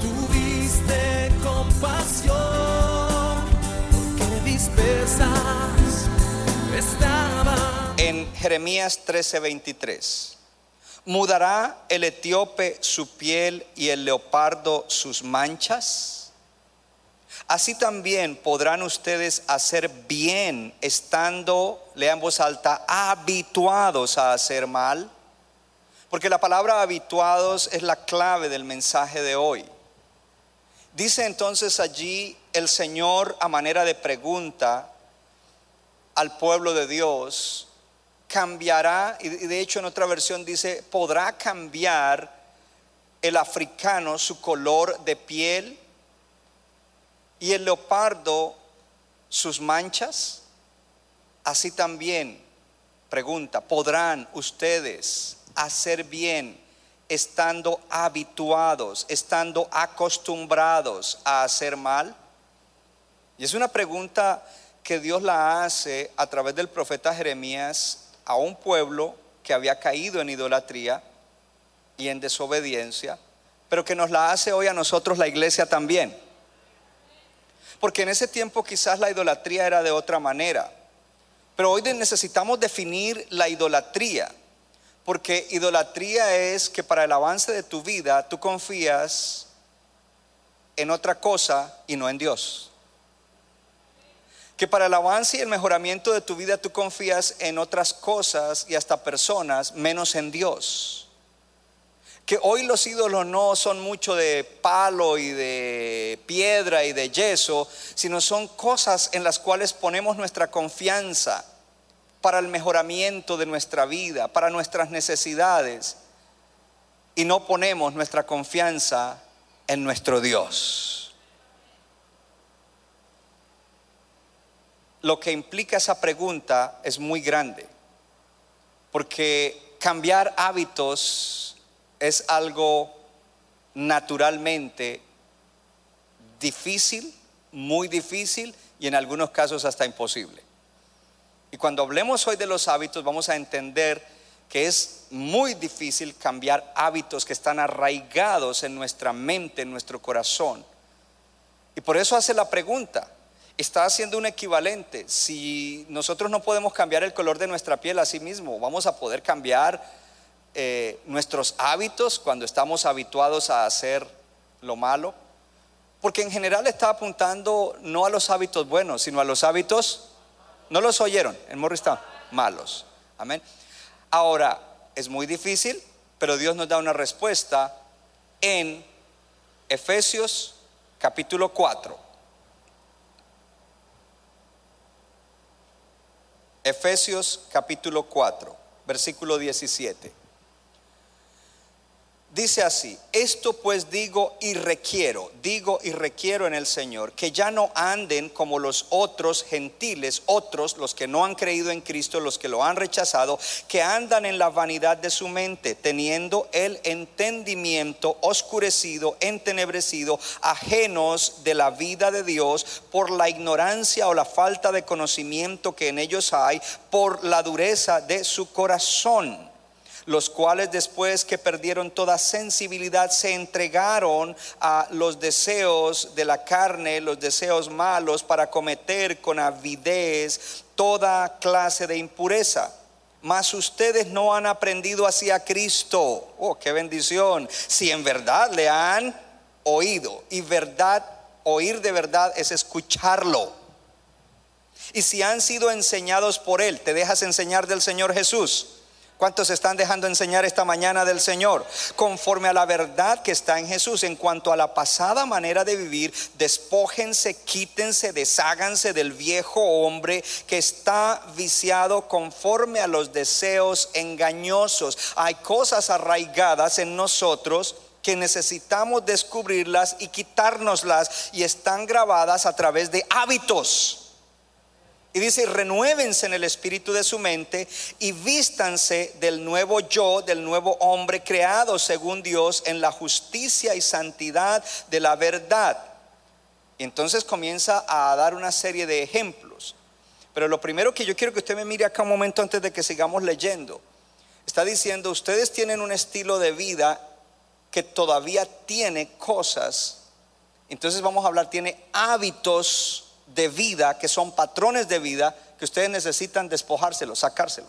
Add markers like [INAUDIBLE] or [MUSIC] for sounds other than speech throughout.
tuviste compasión, porque dispersas estaban. En Jeremías 13:23, ¿mudará el etíope su piel y el leopardo sus manchas? Así también podrán ustedes hacer bien estando, lean voz alta, habituados a hacer mal. Porque la palabra habituados es la clave del mensaje de hoy. Dice entonces allí el Señor a manera de pregunta al pueblo de Dios, cambiará, y de hecho en otra versión dice, ¿podrá cambiar el africano su color de piel y el leopardo sus manchas? Así también, pregunta, ¿podrán ustedes hacer bien estando habituados, estando acostumbrados a hacer mal? Y es una pregunta que Dios la hace a través del profeta Jeremías a un pueblo que había caído en idolatría y en desobediencia, pero que nos la hace hoy a nosotros la iglesia también. Porque en ese tiempo quizás la idolatría era de otra manera. Pero hoy necesitamos definir la idolatría. Porque idolatría es que para el avance de tu vida tú confías en otra cosa y no en Dios. Que para el avance y el mejoramiento de tu vida tú confías en otras cosas y hasta personas menos en Dios que hoy los ídolos no son mucho de palo y de piedra y de yeso, sino son cosas en las cuales ponemos nuestra confianza para el mejoramiento de nuestra vida, para nuestras necesidades, y no ponemos nuestra confianza en nuestro Dios. Lo que implica esa pregunta es muy grande, porque cambiar hábitos es algo naturalmente difícil, muy difícil y en algunos casos hasta imposible. Y cuando hablemos hoy de los hábitos vamos a entender que es muy difícil cambiar hábitos que están arraigados en nuestra mente, en nuestro corazón. Y por eso hace la pregunta, está haciendo un equivalente. Si nosotros no podemos cambiar el color de nuestra piel a sí mismo, vamos a poder cambiar eh, nuestros hábitos cuando estamos habituados a hacer lo malo. Porque en general está apuntando no a los hábitos buenos, sino a los hábitos, no los oyeron en Morristown, malos. Amén. Ahora, es muy difícil, pero Dios nos da una respuesta en Efesios capítulo 4. Efesios capítulo 4, versículo 17. Dice así, esto pues digo y requiero, digo y requiero en el Señor, que ya no anden como los otros gentiles, otros, los que no han creído en Cristo, los que lo han rechazado, que andan en la vanidad de su mente, teniendo el entendimiento oscurecido, entenebrecido, ajenos de la vida de Dios por la ignorancia o la falta de conocimiento que en ellos hay, por la dureza de su corazón los cuales después que perdieron toda sensibilidad se entregaron a los deseos de la carne, los deseos malos, para cometer con avidez toda clase de impureza. Mas ustedes no han aprendido hacia Cristo. Oh, qué bendición. Si en verdad le han oído. Y verdad, oír de verdad es escucharlo. Y si han sido enseñados por Él, ¿te dejas enseñar del Señor Jesús? ¿Cuántos están dejando enseñar esta mañana del Señor? Conforme a la verdad que está en Jesús. En cuanto a la pasada manera de vivir, despójense, quítense, desháganse del viejo hombre que está viciado conforme a los deseos engañosos. Hay cosas arraigadas en nosotros que necesitamos descubrirlas y quitárnoslas y están grabadas a través de hábitos. Y dice, renuévense en el espíritu de su mente y vístanse del nuevo yo, del nuevo hombre creado según Dios en la justicia y santidad de la verdad. Y entonces comienza a dar una serie de ejemplos. Pero lo primero que yo quiero que usted me mire acá un momento antes de que sigamos leyendo. Está diciendo, ustedes tienen un estilo de vida que todavía tiene cosas. Entonces vamos a hablar, tiene hábitos de vida, que son patrones de vida, que ustedes necesitan despojárselo, sacárselo.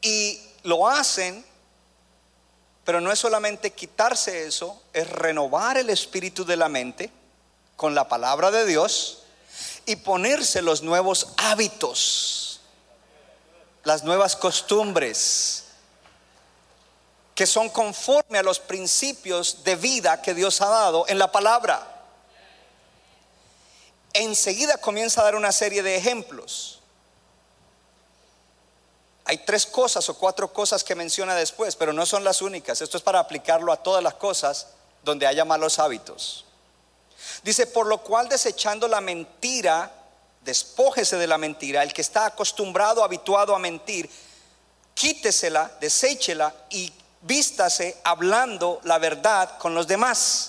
Y lo hacen, pero no es solamente quitarse eso, es renovar el espíritu de la mente con la palabra de Dios y ponerse los nuevos hábitos, las nuevas costumbres, que son conforme a los principios de vida que Dios ha dado en la palabra enseguida comienza a dar una serie de ejemplos. Hay tres cosas o cuatro cosas que menciona después, pero no son las únicas. Esto es para aplicarlo a todas las cosas donde haya malos hábitos. Dice, por lo cual desechando la mentira, despójese de la mentira. El que está acostumbrado, habituado a mentir, quítesela, deséchela y vístase hablando la verdad con los demás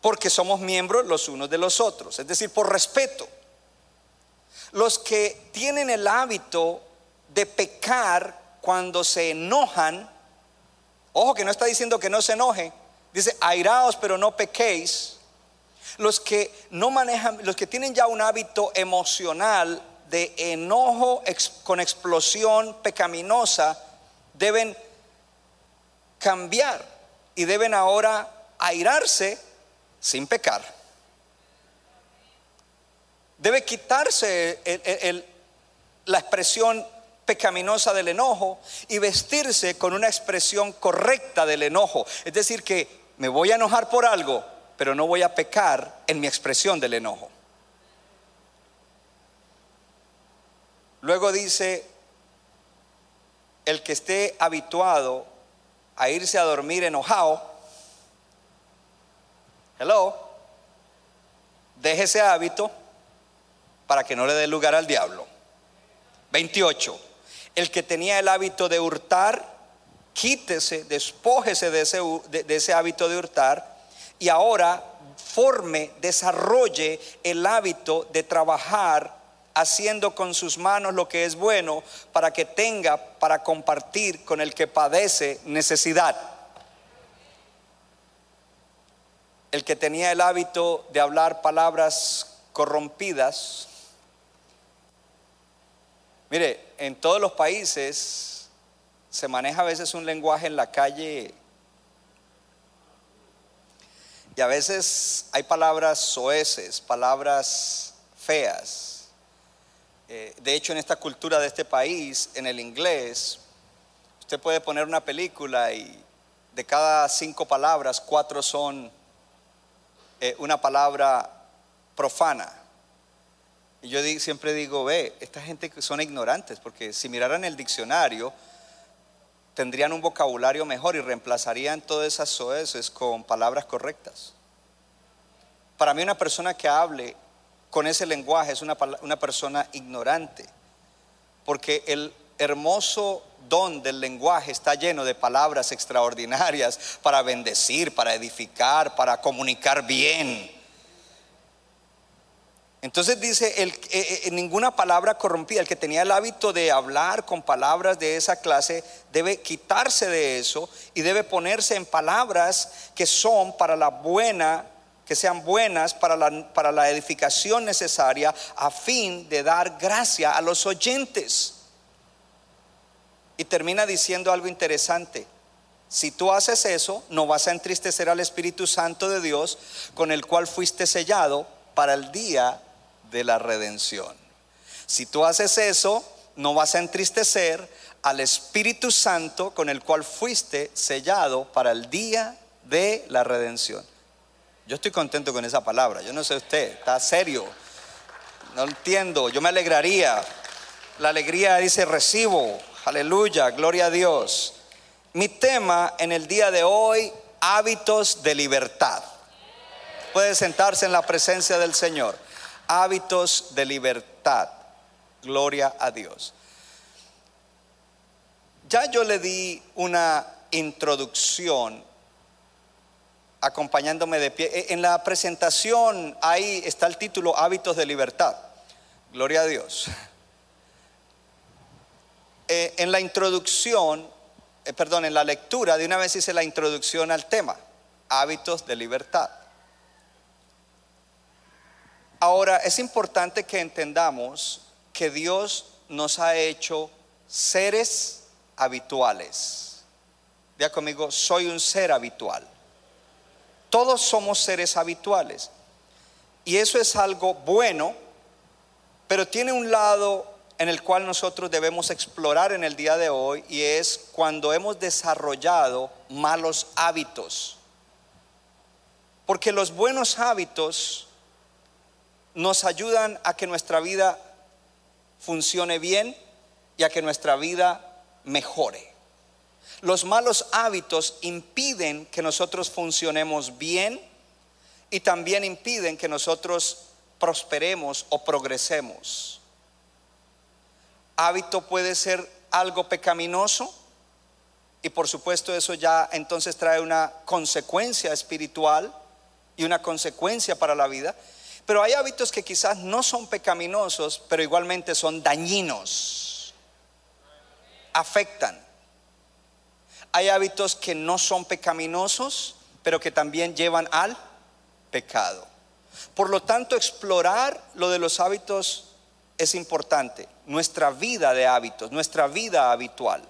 porque somos miembros los unos de los otros, es decir, por respeto. Los que tienen el hábito de pecar cuando se enojan, ojo que no está diciendo que no se enoje, dice airaos pero no pequéis. Los que no manejan, los que tienen ya un hábito emocional de enojo con explosión pecaminosa, deben cambiar y deben ahora airarse sin pecar. Debe quitarse la expresión pecaminosa del enojo y vestirse con una expresión correcta del enojo. Es decir, que me voy a enojar por algo, pero no voy a pecar en mi expresión del enojo. Luego dice, el que esté habituado a irse a dormir enojado, Hello. Deje ese hábito para que no le dé lugar al diablo. 28. El que tenía el hábito de hurtar, quítese, despójese de ese, de ese hábito de hurtar y ahora forme, desarrolle el hábito de trabajar haciendo con sus manos lo que es bueno para que tenga para compartir con el que padece necesidad. El que tenía el hábito de hablar palabras corrompidas. Mire, en todos los países se maneja a veces un lenguaje en la calle y a veces hay palabras soeces, palabras feas. Eh, de hecho, en esta cultura de este país, en el inglés, usted puede poner una película y de cada cinco palabras, cuatro son eh, una palabra profana. Y yo siempre digo, ve, esta gente son ignorantes, porque si miraran el diccionario, tendrían un vocabulario mejor y reemplazarían todas esas soeces con palabras correctas. Para mí una persona que hable con ese lenguaje es una, una persona ignorante, porque el hermoso don del lenguaje está lleno de palabras extraordinarias para bendecir, para edificar, para comunicar bien. Entonces dice, el, eh, eh, ninguna palabra corrompida, el que tenía el hábito de hablar con palabras de esa clase, debe quitarse de eso y debe ponerse en palabras que son para la buena, que sean buenas para la, para la edificación necesaria a fin de dar gracia a los oyentes. Y termina diciendo algo interesante. Si tú haces eso, no vas a entristecer al Espíritu Santo de Dios, con el cual fuiste sellado para el día de la redención. Si tú haces eso, no vas a entristecer al Espíritu Santo con el cual fuiste sellado para el día de la redención. Yo estoy contento con esa palabra. Yo no sé usted, está serio. No entiendo. Yo me alegraría. La alegría dice recibo Aleluya, gloria a Dios. Mi tema en el día de hoy, hábitos de libertad. Puede sentarse en la presencia del Señor. Hábitos de libertad. Gloria a Dios. Ya yo le di una introducción acompañándome de pie. E, en la presentación ahí está el título Hábitos de Libertad. Gloria a Dios. Eh, en la introducción, eh, perdón, en la lectura, de una vez hice la introducción al tema, hábitos de libertad. Ahora, es importante que entendamos que Dios nos ha hecho seres habituales. Vea conmigo, soy un ser habitual. Todos somos seres habituales. Y eso es algo bueno, pero tiene un lado en el cual nosotros debemos explorar en el día de hoy y es cuando hemos desarrollado malos hábitos. Porque los buenos hábitos nos ayudan a que nuestra vida funcione bien y a que nuestra vida mejore. Los malos hábitos impiden que nosotros funcionemos bien y también impiden que nosotros prosperemos o progresemos hábito puede ser algo pecaminoso y por supuesto eso ya entonces trae una consecuencia espiritual y una consecuencia para la vida. Pero hay hábitos que quizás no son pecaminosos, pero igualmente son dañinos, afectan. Hay hábitos que no son pecaminosos, pero que también llevan al pecado. Por lo tanto, explorar lo de los hábitos es importante, nuestra vida de hábitos, nuestra vida habitual.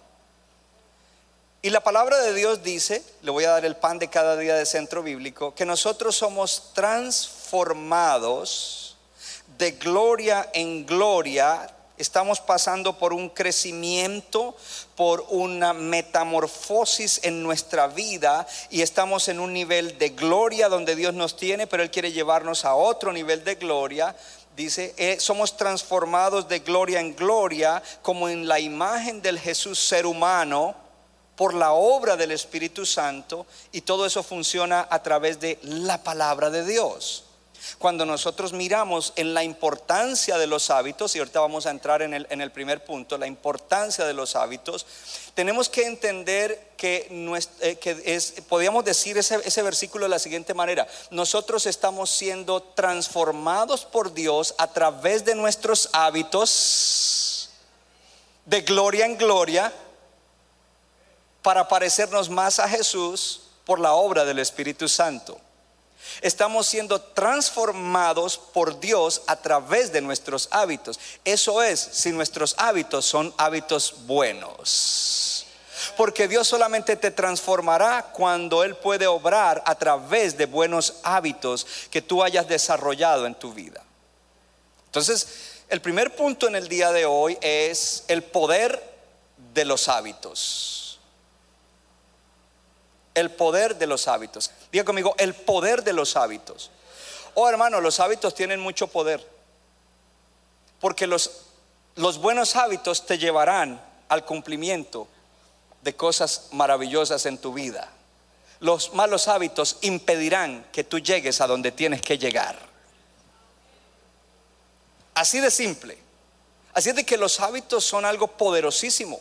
Y la palabra de Dios dice, le voy a dar el pan de cada día de centro bíblico, que nosotros somos transformados de gloria en gloria. Estamos pasando por un crecimiento, por una metamorfosis en nuestra vida y estamos en un nivel de gloria donde Dios nos tiene, pero Él quiere llevarnos a otro nivel de gloria dice, eh, somos transformados de gloria en gloria como en la imagen del Jesús ser humano por la obra del Espíritu Santo y todo eso funciona a través de la palabra de Dios. Cuando nosotros miramos en la importancia de los hábitos, y ahorita vamos a entrar en el, en el primer punto, la importancia de los hábitos, tenemos que entender que, eh, es, podríamos decir ese versículo de la siguiente manera, nosotros estamos siendo transformados por Dios a través de nuestros hábitos, de gloria en gloria, para parecernos más a Jesús por la obra del Espíritu Santo. Estamos siendo transformados por Dios a través de nuestros hábitos. Eso es, si nuestros hábitos son hábitos buenos. Porque Dios solamente te transformará cuando Él puede obrar a través de buenos hábitos que tú hayas desarrollado en tu vida. Entonces, el primer punto en el día de hoy es el poder de los hábitos el poder de los hábitos. Diga conmigo, el poder de los hábitos. Oh hermano, los hábitos tienen mucho poder. Porque los, los buenos hábitos te llevarán al cumplimiento de cosas maravillosas en tu vida. Los malos hábitos impedirán que tú llegues a donde tienes que llegar. Así de simple. Así de que los hábitos son algo poderosísimo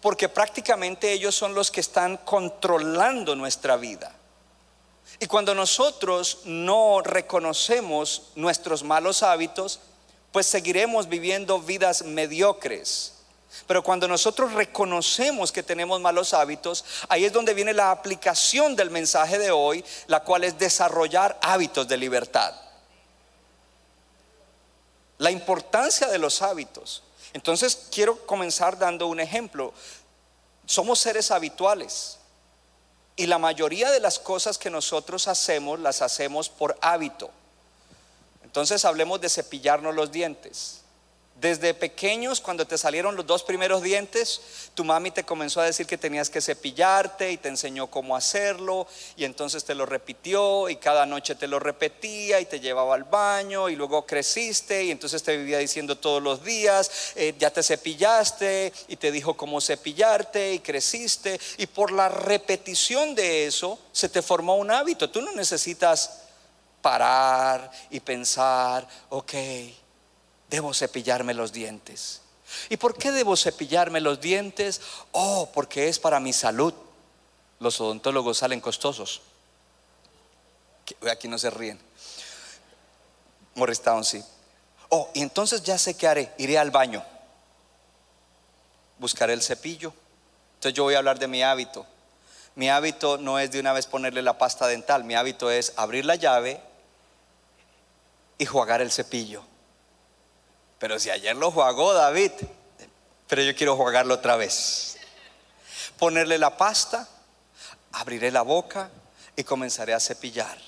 porque prácticamente ellos son los que están controlando nuestra vida. Y cuando nosotros no reconocemos nuestros malos hábitos, pues seguiremos viviendo vidas mediocres. Pero cuando nosotros reconocemos que tenemos malos hábitos, ahí es donde viene la aplicación del mensaje de hoy, la cual es desarrollar hábitos de libertad. La importancia de los hábitos. Entonces quiero comenzar dando un ejemplo. Somos seres habituales y la mayoría de las cosas que nosotros hacemos las hacemos por hábito. Entonces hablemos de cepillarnos los dientes. Desde pequeños, cuando te salieron los dos primeros dientes, tu mami te comenzó a decir que tenías que cepillarte y te enseñó cómo hacerlo y entonces te lo repitió y cada noche te lo repetía y te llevaba al baño y luego creciste y entonces te vivía diciendo todos los días, eh, ya te cepillaste y te dijo cómo cepillarte y creciste y por la repetición de eso se te formó un hábito. Tú no necesitas parar y pensar, ok debo cepillarme los dientes. ¿Y por qué debo cepillarme los dientes? Oh, porque es para mi salud. Los odontólogos salen costosos. Aquí no se ríen. Morristown sí. Oh, y entonces ya sé qué haré. Iré al baño. Buscaré el cepillo. Entonces yo voy a hablar de mi hábito. Mi hábito no es de una vez ponerle la pasta dental. Mi hábito es abrir la llave y jugar el cepillo. Pero si ayer lo jugó David, pero yo quiero jugarlo otra vez. Ponerle la pasta, abriré la boca y comenzaré a cepillar.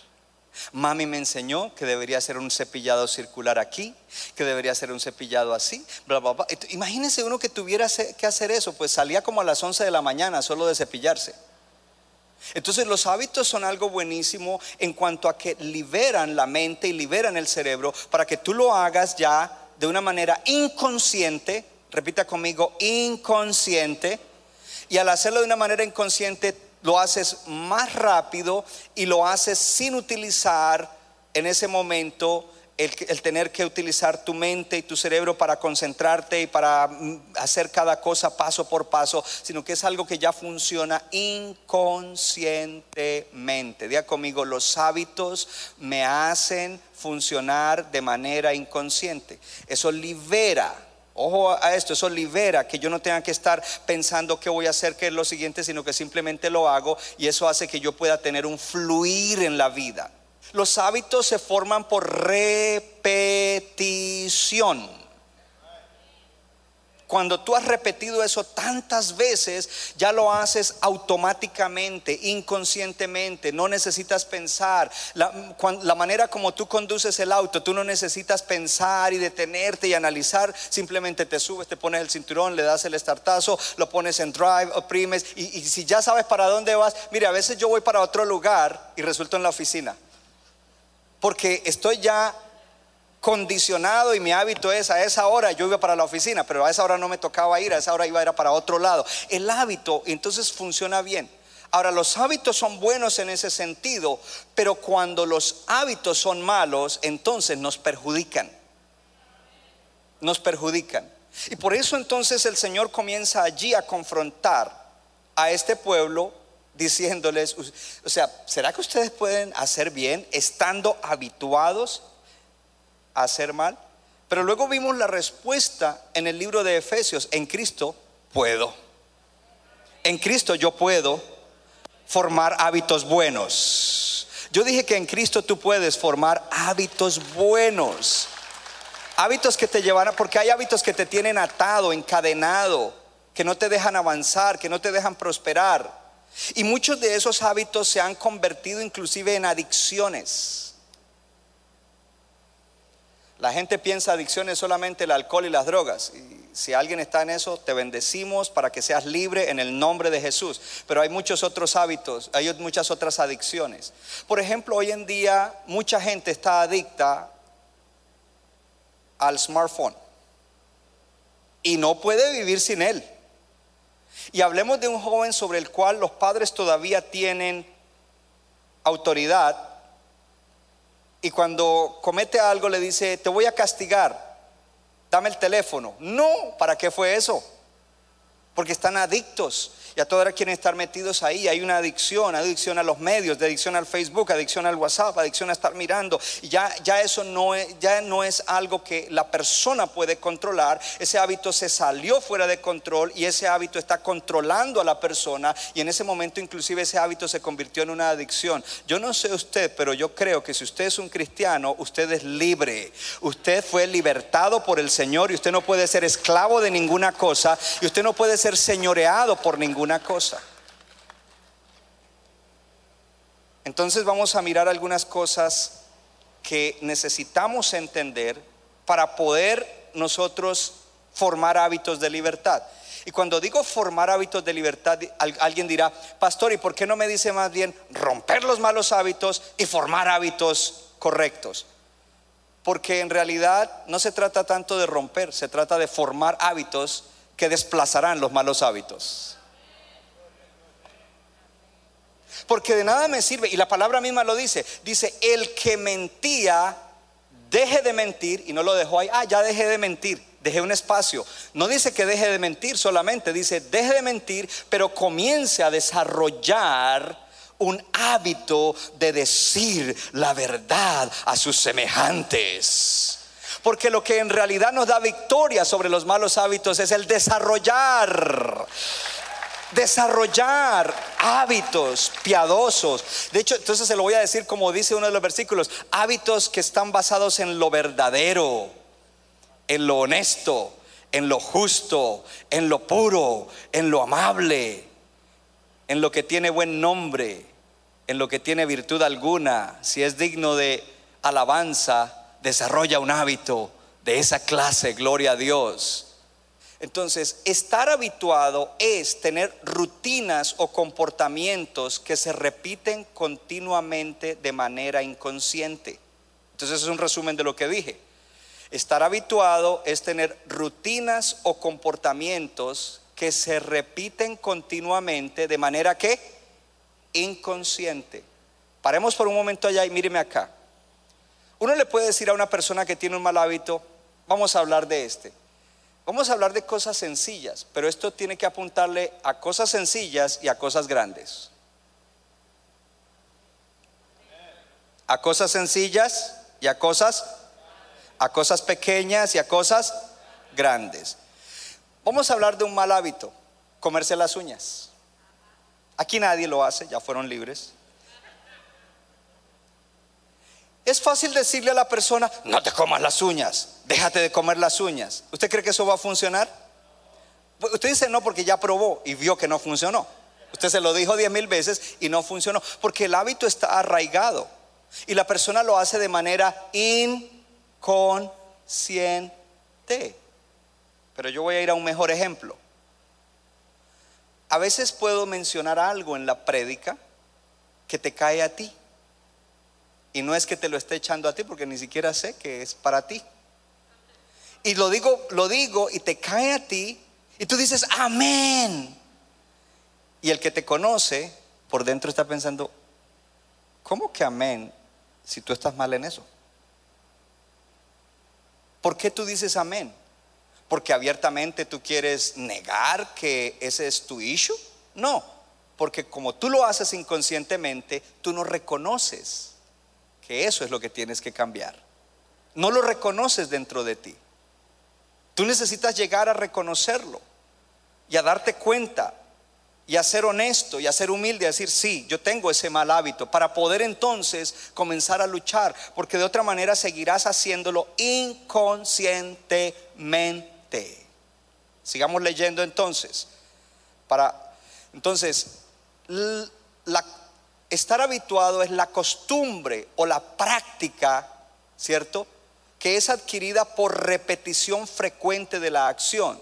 Mami me enseñó que debería ser un cepillado circular aquí, que debería ser un cepillado así, bla, bla, bla. Imagínese uno que tuviera que hacer eso, pues salía como a las 11 de la mañana solo de cepillarse. Entonces los hábitos son algo buenísimo en cuanto a que liberan la mente y liberan el cerebro para que tú lo hagas ya de una manera inconsciente, repita conmigo, inconsciente, y al hacerlo de una manera inconsciente lo haces más rápido y lo haces sin utilizar en ese momento el, tener que utilizar tu mente y tu cerebro para concentrarte y para mm, hacer cada cosa paso por paso, sino que es algo que ya funciona inconscientemente. Diga conmigo, los hábitos me hacen funcionar de manera inconsciente. Eso libera. Ojo a esto, eso libera que yo no tenga que estar pensando qué voy a hacer, qué es lo siguiente, sino que simplemente lo hago y eso hace que yo pueda tener un fluir en la vida. Los hábitos se forman por repetición. Cuando tú has repetido eso tantas veces, ya lo haces automáticamente, inconscientemente, no necesitas pensar. La, manera como tú conduces el auto, tú no necesitas pensar y detenerte y analizar, simplemente te subes, te pones el cinturón, le das el estartazo, lo pones en drive, oprimes y, y si ya sabes para dónde vas, mire, a veces yo voy para otro lugar y resulto en la oficina porque estoy ya condicionado y mi hábito es a esa hora yo iba para la oficina, pero a esa hora no me tocaba ir, a esa hora iba a ir para otro lado. El hábito entonces funciona bien. Ahora, los hábitos son buenos en ese sentido, pero cuando los hábitos son malos, entonces nos perjudican. Nos perjudican. Y por eso entonces el Señor comienza allí a confrontar a este pueblo diciéndoles, o sea, ¿será que ustedes pueden hacer bien estando habituados a hacer mal? Pero luego vimos la respuesta en el libro de Efesios, en Cristo puedo. En Cristo yo puedo formar hábitos buenos. Yo dije que en Cristo tú puedes formar hábitos buenos. Hábitos que te llevan, porque hay hábitos que te tienen atado, encadenado, que no te dejan avanzar, que no te dejan prosperar. Y muchos de esos hábitos se han convertido inclusive en adicciones. La gente piensa adicciones solamente el alcohol y las drogas. Y si alguien está en eso, te bendecimos para que seas libre en el nombre de Jesús. Pero hay muchos otros hábitos, hay muchas otras adicciones. Por ejemplo, hoy en día mucha gente está adicta al smartphone y no puede vivir sin él. Y hablemos de un joven sobre el cual los padres todavía tienen autoridad. Y cuando comete algo le dice, te voy a castigar, dame el teléfono. No, ¿para qué fue eso? Porque están adictos y a todos quieren estar metidos ahí. Hay una adicción, adicción a los medios, adicción al Facebook, adicción al WhatsApp, adicción a estar mirando. Ya, ya eso no es, ya no es algo que la persona puede controlar. Ese hábito se salió fuera de control y ese hábito está controlando a la persona. Y en ese momento inclusive ese hábito se convirtió en una adicción. Yo no sé usted, pero yo creo que si usted es un cristiano, usted es libre. Usted fue libertado por el Señor y usted no puede ser esclavo de ninguna cosa y usted no puede ser señoreado por ninguna una cosa. Entonces vamos a mirar algunas cosas que necesitamos entender para poder nosotros formar hábitos de libertad. Y cuando digo formar hábitos de libertad, al- alguien dirá, pastor, ¿y por qué no me dice más bien romper los malos hábitos y formar hábitos correctos? Porque en realidad no se trata tanto de romper, se trata de formar hábitos que desplazarán los malos hábitos. Porque de nada me sirve, y la palabra misma lo dice, dice, el que mentía, deje de mentir, y no lo dejó ahí, ah, ya dejé de mentir, dejé un espacio. No dice que deje de mentir solamente, dice, deje de mentir, pero comience a desarrollar un hábito de decir la verdad a sus semejantes. Porque lo que en realidad nos da victoria sobre los malos hábitos es el desarrollar desarrollar hábitos piadosos. De hecho, entonces se lo voy a decir como dice uno de los versículos, hábitos que están basados en lo verdadero, en lo honesto, en lo justo, en lo puro, en lo amable, en lo que tiene buen nombre, en lo que tiene virtud alguna. Si es digno de alabanza, desarrolla un hábito de esa clase, gloria a Dios. Entonces, estar habituado es tener rutinas o comportamientos que se repiten continuamente de manera inconsciente. Entonces, es un resumen de lo que dije. Estar habituado es tener rutinas o comportamientos que se repiten continuamente de manera que inconsciente. Paremos por un momento allá y míreme acá. Uno le puede decir a una persona que tiene un mal hábito, vamos a hablar de este. Vamos a hablar de cosas sencillas, pero esto tiene que apuntarle a cosas sencillas y a cosas grandes. A cosas sencillas y a cosas a cosas pequeñas y a cosas grandes. Vamos a hablar de un mal hábito, comerse las uñas. Aquí nadie lo hace, ya fueron libres. Es fácil decirle a la persona, no te comas las uñas, déjate de comer las uñas. ¿Usted cree que eso va a funcionar? Usted dice no porque ya probó y vio que no funcionó. Usted se lo dijo diez mil veces y no funcionó, porque el hábito está arraigado y la persona lo hace de manera inconsciente. Pero yo voy a ir a un mejor ejemplo. A veces puedo mencionar algo en la prédica que te cae a ti. Y no es que te lo esté echando a ti porque ni siquiera sé que es para ti. Y lo digo, lo digo y te cae a ti y tú dices, amén. Y el que te conoce por dentro está pensando, ¿cómo que amén si tú estás mal en eso? ¿Por qué tú dices amén? ¿Porque abiertamente tú quieres negar que ese es tu issue? No, porque como tú lo haces inconscientemente, tú no reconoces que eso es lo que tienes que cambiar. No lo reconoces dentro de ti. Tú necesitas llegar a reconocerlo y a darte cuenta y a ser honesto y a ser humilde, a decir, sí, yo tengo ese mal hábito, para poder entonces comenzar a luchar, porque de otra manera seguirás haciéndolo inconscientemente. Sigamos leyendo entonces. Para entonces la, estar habituado es la costumbre o la práctica, ¿cierto? Que es adquirida por repetición frecuente de la acción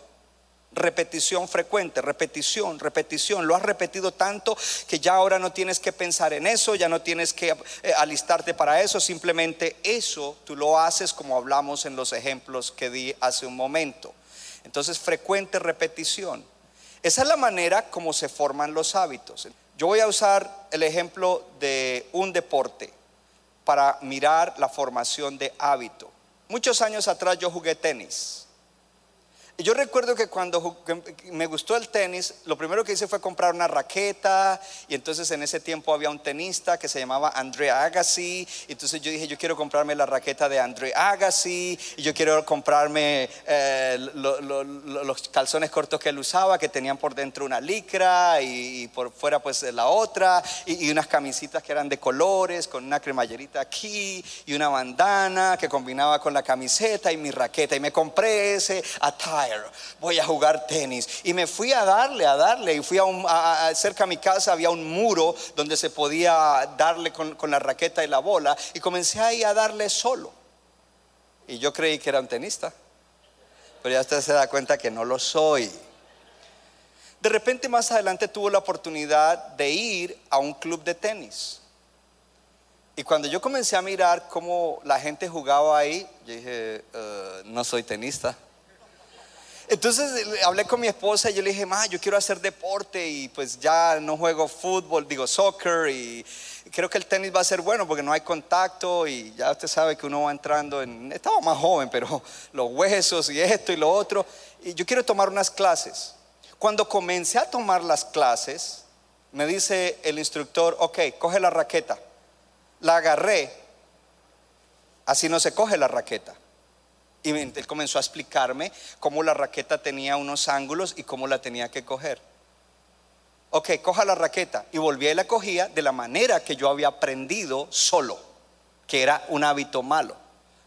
repetición frecuente, repetición, repetición. Lo has repetido tanto que ya ahora no tienes que pensar en eso, ya no tienes que eh, alistarte para eso, simplemente eso tú lo haces como hablamos en los ejemplos que di hace un momento. Entonces, frecuente repetición. Esa es la manera como se forman los hábitos. Yo voy a usar el ejemplo de un deporte para mirar la formación de hábito. Muchos años atrás yo jugué tenis. Yo recuerdo que cuando me gustó el tenis, lo primero que hice fue comprar una raqueta y entonces en ese tiempo había un tenista que se llamaba Andre Agassi, entonces yo dije, yo quiero comprarme la raqueta de Andre Agassi y yo quiero comprarme eh, lo- lo- lo- los calzones cortos que él usaba, que tenían por dentro una licra y, y por fuera pues la otra, y, y unas camisitas que eran de colores, con una cremallerita aquí y una bandana que combinaba con la camiseta y mi raqueta, y me compré ese voy a jugar tenis, y me fui a darle, a darle, y fui a, un, a- a- cerca a mi casa había un muro donde se podía darle con, con la raqueta y la bola, y comencé ahí a darle solo, y yo creí que era un tenista. pero ya usted se da cuenta que no lo soy. De repente más adelante tuvo la oportunidad de ir a un club de tenis. Y cuando yo comencé a mirar cómo la gente jugaba ahí, yo dije, "Eh, no soy tenista. Entonces eh, hablé con mi esposa y yo le dije, ma, yo quiero hacer deporte y pues ya no juego fútbol, digo soccer y creo que el tenis va a ser bueno porque no hay contacto y ya usted sabe que uno va entrando en, estaba más joven, pero [LAUGHS] los huesos y esto y lo otro. Y yo quiero tomar unas clases. Cuando comencé a tomar las clases, me dice el instructor, ok, coge la raqueta. La agarré, así no se coge la raqueta. Y él comenzó a explicarme cómo la raqueta tenía unos ángulos y cómo la tenía que coger. Ok, coja la raqueta. Y volví y la cogía de la manera que yo había aprendido solo, que era un hábito malo.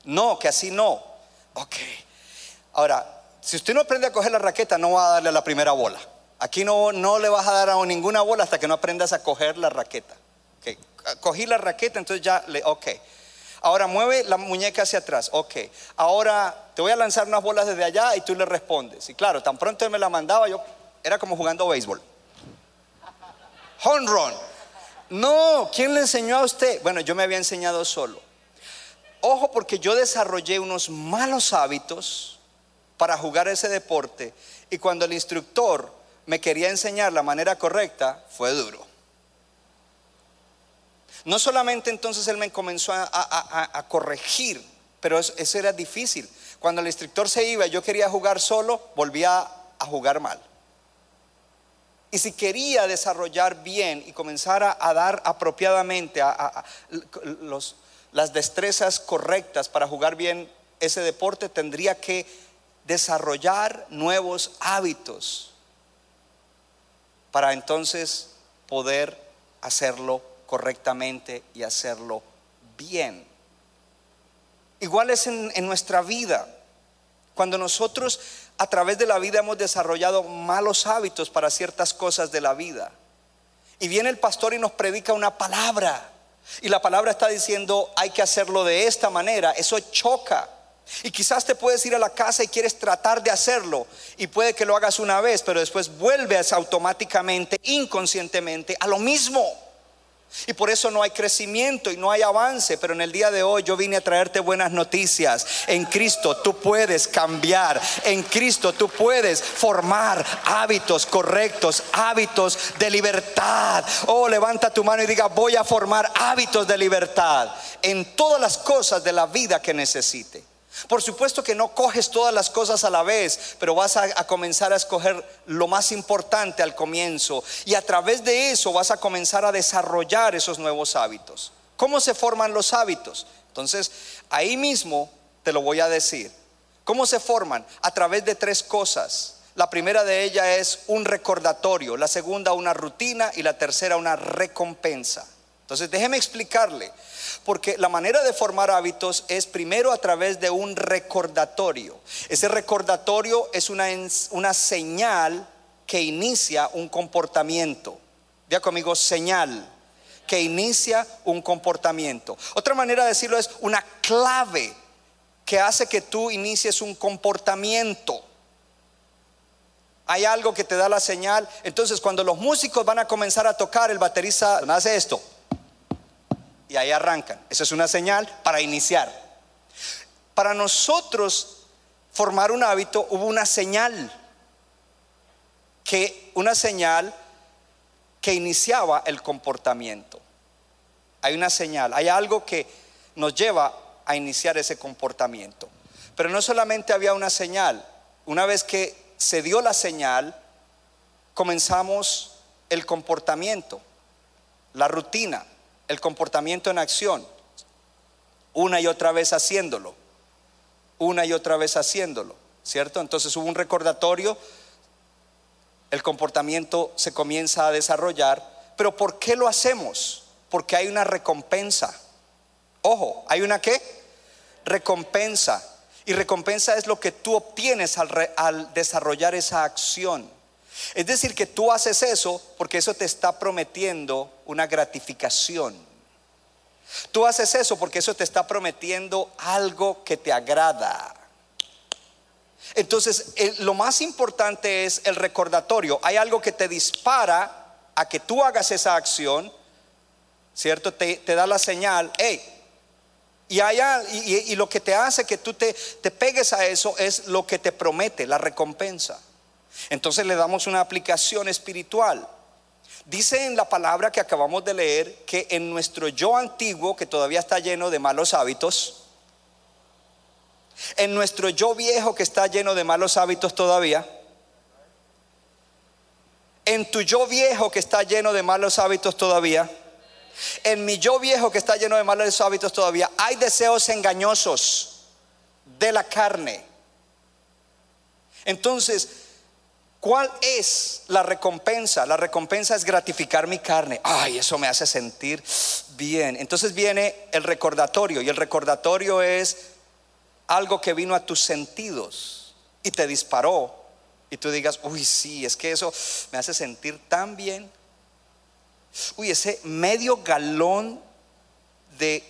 No, que así no. Ok. Ahora, si usted no aprende a coger la raqueta, no va a darle a la primera bola. Aquí no, no le vas a dar a ninguna bola hasta que no aprendas a coger la raqueta. Ok, Cogí la raqueta, entonces ya le, ok. Ahora mueve la muñeca hacia atrás. Ok. Ahora te voy a lanzar unas bolas desde allá y tú le respondes. Y claro, tan pronto él me la mandaba, yo era como jugando béisbol. Home run. No, ¿quién le enseñó a usted? Bueno, yo me había enseñado solo. Ojo porque yo desarrollé unos malos hábitos para jugar ese deporte y cuando el instructor me quería enseñar la manera correcta, fue duro. No solamente entonces él me comenzó a, corregir, pero es- eso era difícil. Cuando el instructor se iba yo quería jugar solo, volvía a jugar mal. Y si quería desarrollar bien y comenzar a, dar apropiadamente las destrezas correctas para jugar bien ese deporte, tendría que desarrollar nuevos hábitos para entonces poder hacerlo correctamente y hacerlo bien. Igual es en, en nuestra vida. Cuando nosotros a través de la vida hemos desarrollado malos hábitos para ciertas cosas de la vida. Y viene el pastor y nos predica una palabra. Y la palabra está diciendo, hay que hacerlo de esta manera. Eso choca. Y quizás te puedes ir a la casa y quieres tratar de hacerlo. Y puede que lo hagas una vez, pero después vuelves automáticamente, inconscientemente, a lo mismo. Y por eso no hay crecimiento y no hay avance. Pero en el día de hoy yo vine a traerte buenas noticias. En Cristo tú puedes cambiar. En Cristo tú puedes formar hábitos correctos, hábitos de libertad. Oh, levanta tu mano y diga, voy a formar hábitos de libertad en todas las cosas de la vida que necesite. Por supuesto que no coges todas las cosas a la vez, pero vas a, comenzar a escoger lo más importante al comienzo y a través de eso vas a comenzar a desarrollar esos nuevos hábitos. ¿Cómo se forman los hábitos? Entonces, ahí mismo te lo voy a decir. ¿Cómo se forman? A través de tres cosas. La primera de ellas es un recordatorio, la segunda una rutina y la tercera una recompensa. Entonces déjeme explicarle, porque la manera de formar hábitos es primero a través de un recordatorio. Ese recordatorio es una, una señal que inicia un comportamiento. Vea conmigo, señal que inicia un comportamiento. Otra manera de decirlo es una clave que hace que tú inicies un comportamiento. Hay algo que te da la señal. Entonces, cuando los músicos van a comenzar a tocar, el baterista hace esto y ahí arrancan. Esa es una señal para iniciar. Para nosotros formar un hábito hubo una señal que una señal que iniciaba el comportamiento. Hay una señal, hay algo que nos lleva a iniciar ese comportamiento. Pero no solamente había una señal, una vez que se dio la señal, comenzamos el comportamiento, la rutina, el comportamiento en acción, una y otra vez haciéndolo, una y otra vez haciéndolo, ¿cierto? Entonces hubo un recordatorio, el comportamiento se comienza a desarrollar, pero ¿por qué lo hacemos? Porque hay una recompensa. Ojo, ¿hay una qué? Recompensa. Y recompensa es lo que tú obtienes al, re, al desarrollar esa acción. Es decir, que tú haces eso porque eso te está prometiendo una gratificación. Tú haces eso porque eso te está prometiendo algo que te agrada. Entonces, lo más importante es el recordatorio. Hay algo que te dispara a que tú hagas esa acción, ¿cierto? Te, da la señal. Y, hay y lo que te hace que tú te, te pegues a eso es lo que te promete, la recompensa. Entonces le damos una aplicación espiritual. Dice en la palabra que acabamos de leer que en nuestro yo antiguo, que todavía está lleno de malos hábitos, en nuestro yo viejo que está lleno de malos hábitos todavía, en tu yo viejo que está lleno de malos hábitos todavía, en mi yo viejo que está lleno de malos hábitos todavía, hay deseos engañosos de la carne. Entonces, ¿cuál es la recompensa? La recompensa es gratificar mi carne. Ay, eso me hace sentir bien. Entonces viene el recordatorio y el recordatorio es algo que vino a tus sentidos y te disparó y tú digas, uy, sí, es que eso me hace sentir tan bien. Uy, ese medio galón de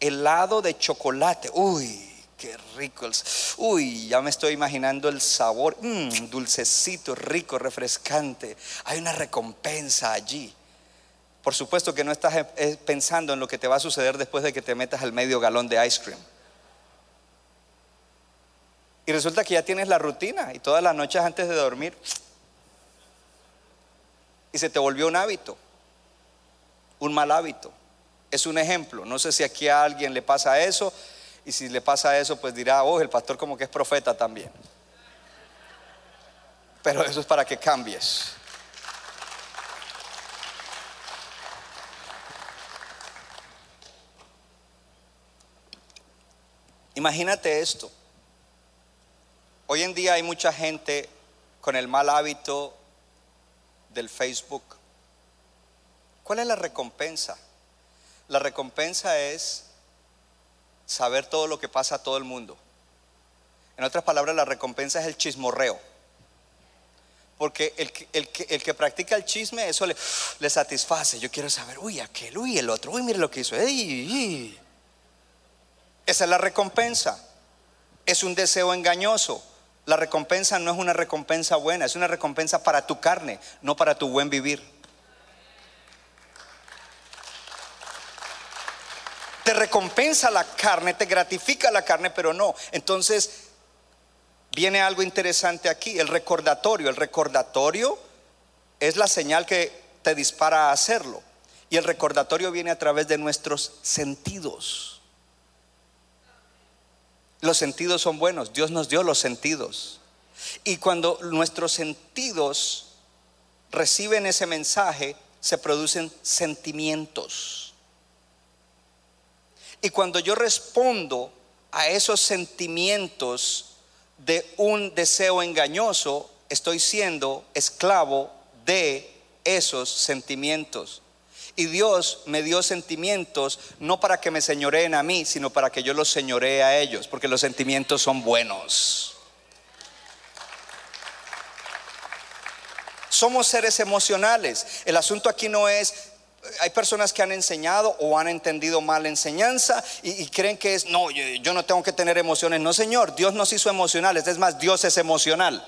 helado de chocolate, uy, qué rico. el- Uy, ya me estoy imaginando el sabor, mm, dulcecito, rico, refrescante. Hay una recompensa allí. Por supuesto que no estás eh, eh, pensando en lo que te va a suceder después de que te metas el medio galón de ice cream. Y resulta que ya tienes la rutina y todas las noches antes de dormir. Y se te volvió un hábito, un mal hábito. Es un ejemplo. No sé si aquí a alguien le pasa eso. Y si le pasa eso, pues dirá, oh, el pastor como que es profeta también. Pero eso es para que cambies. Imagínate esto. Hoy en día hay mucha gente con el mal hábito del Facebook. ¿Cuál es la recompensa? La recompensa es saber todo lo que pasa a todo el mundo. En otras palabras, la recompensa es el chismorreo. Porque el que, el que- el practica el chisme, eso le, satisface. Yo quiero saber, uy, aquel, uy, el otro, uy, mire lo que hizo. Esa es la recompensa. Es un deseo engañoso. La recompensa no es una recompensa buena, es una recompensa para tu carne, no para tu buen vivir. Recompensa la carne, te gratifica la carne, pero no. Entonces, viene algo interesante aquí, el recordatorio. El recordatorio es la señal que te dispara a hacerlo. Y el recordatorio viene a través de nuestros sentidos. Los sentidos son buenos, Dios nos dio los sentidos. Y cuando nuestros sentidos reciben ese mensaje, se producen sentimientos. Y cuando yo respondo a esos sentimientos de un deseo engañoso, estoy siendo esclavo de esos sentimientos. Y Dios me dio sentimientos no para que me señoreen a mí, sino para que yo los señoree a ellos, porque los sentimientos son buenos. Somos seres emocionales. El asunto aquí no es, hay personas que han enseñado o han entendido mal enseñanza y, creen que es, no, yo, yo no tengo que tener emociones. No, Señor, Dios nos hizo emocionales. Es más, Dios es emocional.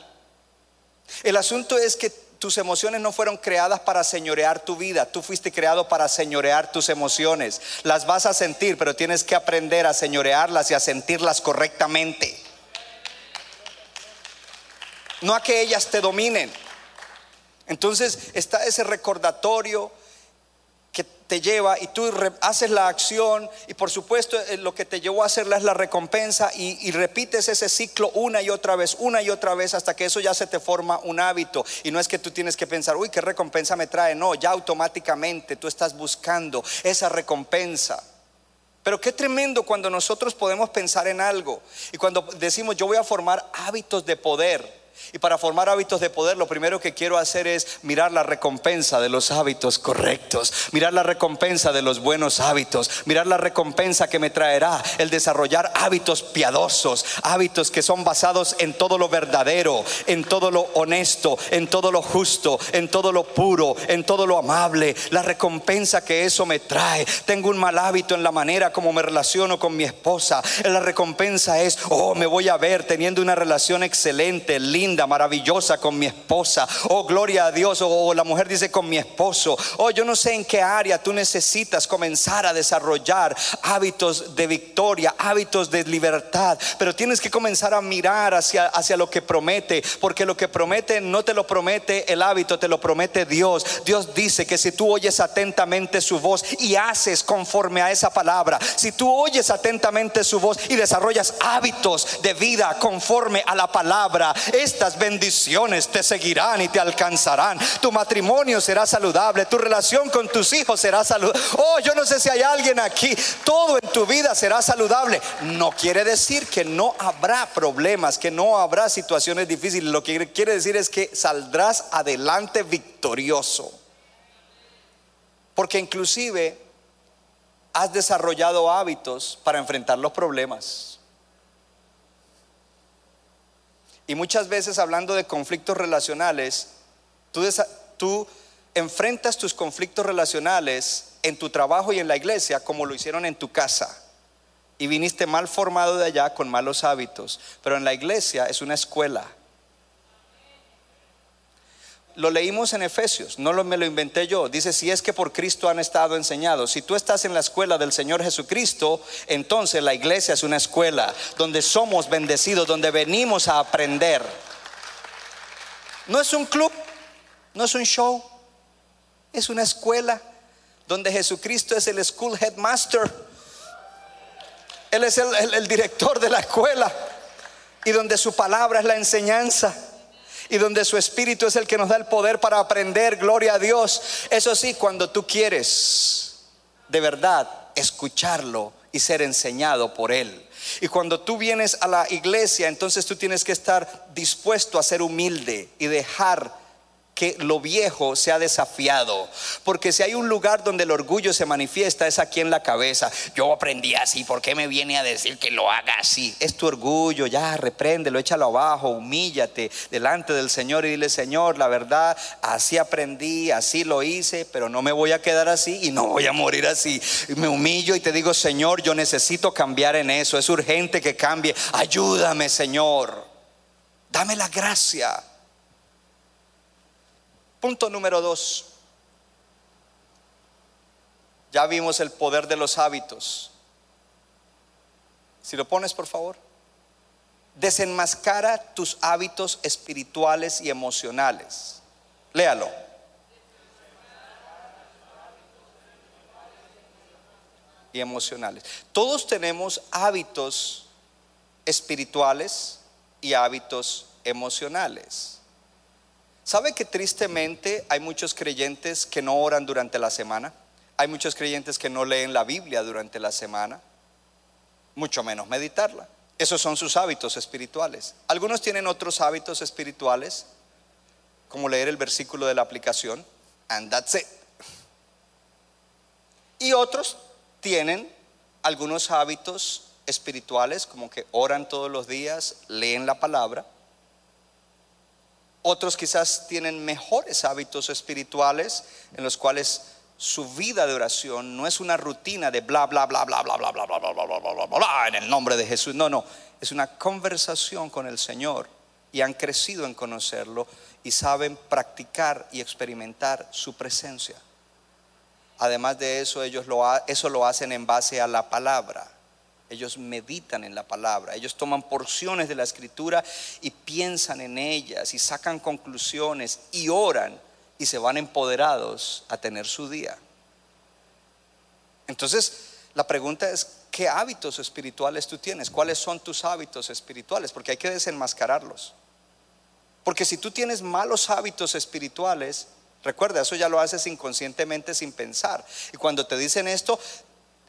El asunto es que tus emociones no fueron creadas para señorear tu vida, tú fuiste creado para señorear tus emociones. Las vas a sentir, pero tienes que aprender a señorearlas y a sentirlas correctamente. No a que ellas te dominen. Entonces está ese recordatorio te lleva y tú haces la acción y por supuesto eh, lo que te llevó a hacerla es la recompensa y, y repites ese ciclo una y otra vez, una y otra vez hasta que eso ya se te forma un hábito. Y no es que tú tienes que pensar, uy, qué recompensa me trae, no, ya automáticamente tú estás buscando esa recompensa. Pero qué tremendo cuando nosotros podemos pensar en algo y cuando decimos yo voy a formar hábitos de poder Y para formar hábitos de poder, lo primero que quiero hacer es mirar la recompensa de los hábitos correctos, mirar la recompensa de los buenos hábitos, mirar la recompensa que me traerá el desarrollar hábitos piadosos, hábitos que son basados en todo lo verdadero, en todo lo honesto, en todo lo justo, en todo lo puro, en todo lo amable, la recompensa que eso me trae. Tengo un mal hábito en la manera como me relaciono con mi esposa. La recompensa es, oh, me voy a ver teniendo una relación excelente, linda maravillosa con mi esposa. Oh, gloria a Dios. O la mujer dice con mi esposo. Oh, yo no sé en qué área tú necesitas comenzar a desarrollar hábitos de victoria, hábitos de libertad. Pero tienes que comenzar a mirar hacia, hacia lo que promete. Porque lo que promete no te lo promete el hábito, te lo promete Dios. Dios dice que si tú oyes atentamente su voz y haces conforme a esa palabra, si tú oyes atentamente su voz y desarrollas hábitos de vida conforme a la palabra, esta bendiciones te seguirán y te alcanzarán. Tu matrimonio será saludable, tu relación con tus hijos será saludable. Oh, yo no sé si hay alguien aquí, todo en tu vida será saludable. No quiere decir que no habrá problemas, que no habrá situaciones difíciles. Lo que quiere decir es que saldrás adelante victorioso. Porque inclusive has desarrollado hábitos para enfrentar los problemas. Y muchas veces hablando de conflictos relacionales, tú, enfrentas tus conflictos relacionales en tu trabajo y en la iglesia como lo hicieron en tu casa. Y viniste mal formado de allá con malos hábitos. Pero en la iglesia es una escuela lo leímos en Efesios, no me lo inventé yo. Dice, si es que por Cristo han estado enseñados. Si tú estás en la escuela del Señor Jesucristo, entonces la iglesia es una escuela donde somos bendecidos, donde venimos a aprender. No es un club, no es un show, es una escuela donde Jesucristo es el school headmaster. Él es el director de la escuela y donde su palabra es la enseñanza y donde su espíritu es el que nos da el poder para aprender, gloria a Dios. Eso sí, cuando tú quieres de verdad escucharlo y ser enseñado por Él. Y cuando tú vienes a la iglesia, entonces tú tienes que estar dispuesto a ser humilde y dejar que lo viejo se ha desafiado. Porque si hay un lugar donde el orgullo se manifiesta es aquí en la cabeza. Yo aprendí así, ¿por qué me viene a decir que lo haga así? Es tu orgullo, ya repréndelo, échalo abajo, humíllate delante del Señor y dile, Señor, la verdad, así aprendí, así lo hice, pero no me voy a quedar así y no voy a morir así. Me humillo y te digo, Señor, yo necesito cambiar en eso, es urgente que cambie. Ayúdame, Señor. Dame la gracia. Punto número dos. Ya vimos el poder de los hábitos. Si lo pones, por favor. Desenmascara tus hábitos espirituales y emocionales. Léalo. Y emocionales. Todos tenemos hábitos espirituales y hábitos emocionales. ¿Sabe que tristemente hay muchos creyentes que no oran durante la semana? Hay muchos creyentes que no leen la Biblia durante la semana, mucho menos meditarla. Esos son sus hábitos espirituales. Algunos tienen otros hábitos espirituales, como leer el versículo de la aplicación, and that's it. Y otros tienen algunos hábitos espirituales, como que oran todos los días, leen la palabra otros quizás tienen mejores hábitos espirituales en los cuales su vida de oración no es una rutina de bla bla bla bla bla bla bla bla bla bla bla bla bla en el nombre de Jesús. No, no, es una conversación con el Señor y han crecido en conocerlo y saben practicar y experimentar su presencia. Además de eso, ellos lo, eso lo hacen en base a la palabra. Ellos meditan en la palabra, ellos toman porciones de la escritura y piensan en ellas y sacan conclusiones y oran y se van empoderados a tener su día. Entonces, la pregunta es, ¿qué hábitos espirituales tú tienes? ¿Cuáles son tus hábitos espirituales? Porque hay que desenmascararlos. Porque si tú tienes malos hábitos espirituales, recuerda, eso ya lo haces inconscientemente sin pensar. Y cuando te dicen esto,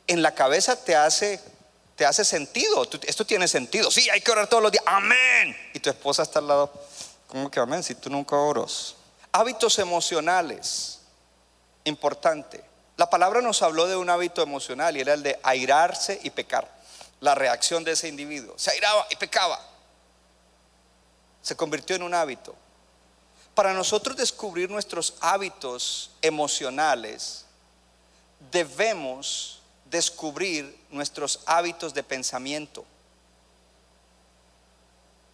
en la cabeza te hace te hace sentido. Esto tiene sentido. Sí, hay que orar todos los días. Amén. Y tu esposa está al lado. ¿Cómo que amén? Si tú nunca oras. Hábitos emocionales. Importante. La palabra nos habló de un hábito emocional y era el de airarse y pecar. La reacción de ese individuo. Se airaba y pecaba. Se convirtió en un hábito. Para nosotros descubrir nuestros hábitos emocionales, debemos descubrir nuestros hábitos de pensamiento.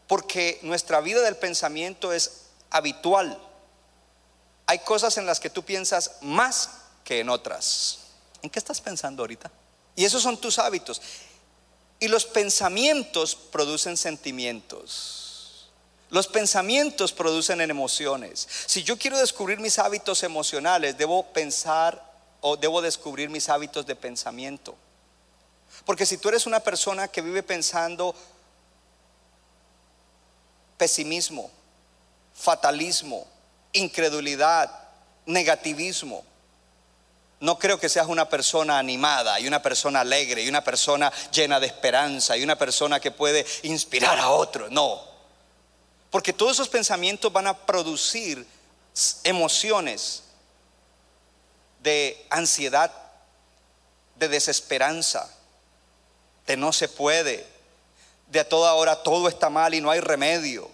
Porque nuestra vida del pensamiento es habitual. Hay cosas en las que tú piensas más que en otras. ¿En qué estás pensando ahorita? Y esos son tus hábitos. Y los pensamientos producen sentimientos. Los pensamientos producen emociones. Si yo quiero descubrir mis hábitos emocionales, debo pensar o debo descubrir mis hábitos de pensamiento. Porque si tú eres una persona que vive pensando pesimismo, fatalismo, incredulidad, negativismo, no creo que seas una persona animada y una persona alegre y una persona llena de esperanza y una persona que puede inspirar a otros. No. Porque todos esos pensamientos van a producir emociones de ansiedad, de desesperanza, de no se puede, de a toda hora todo está mal y no hay remedio.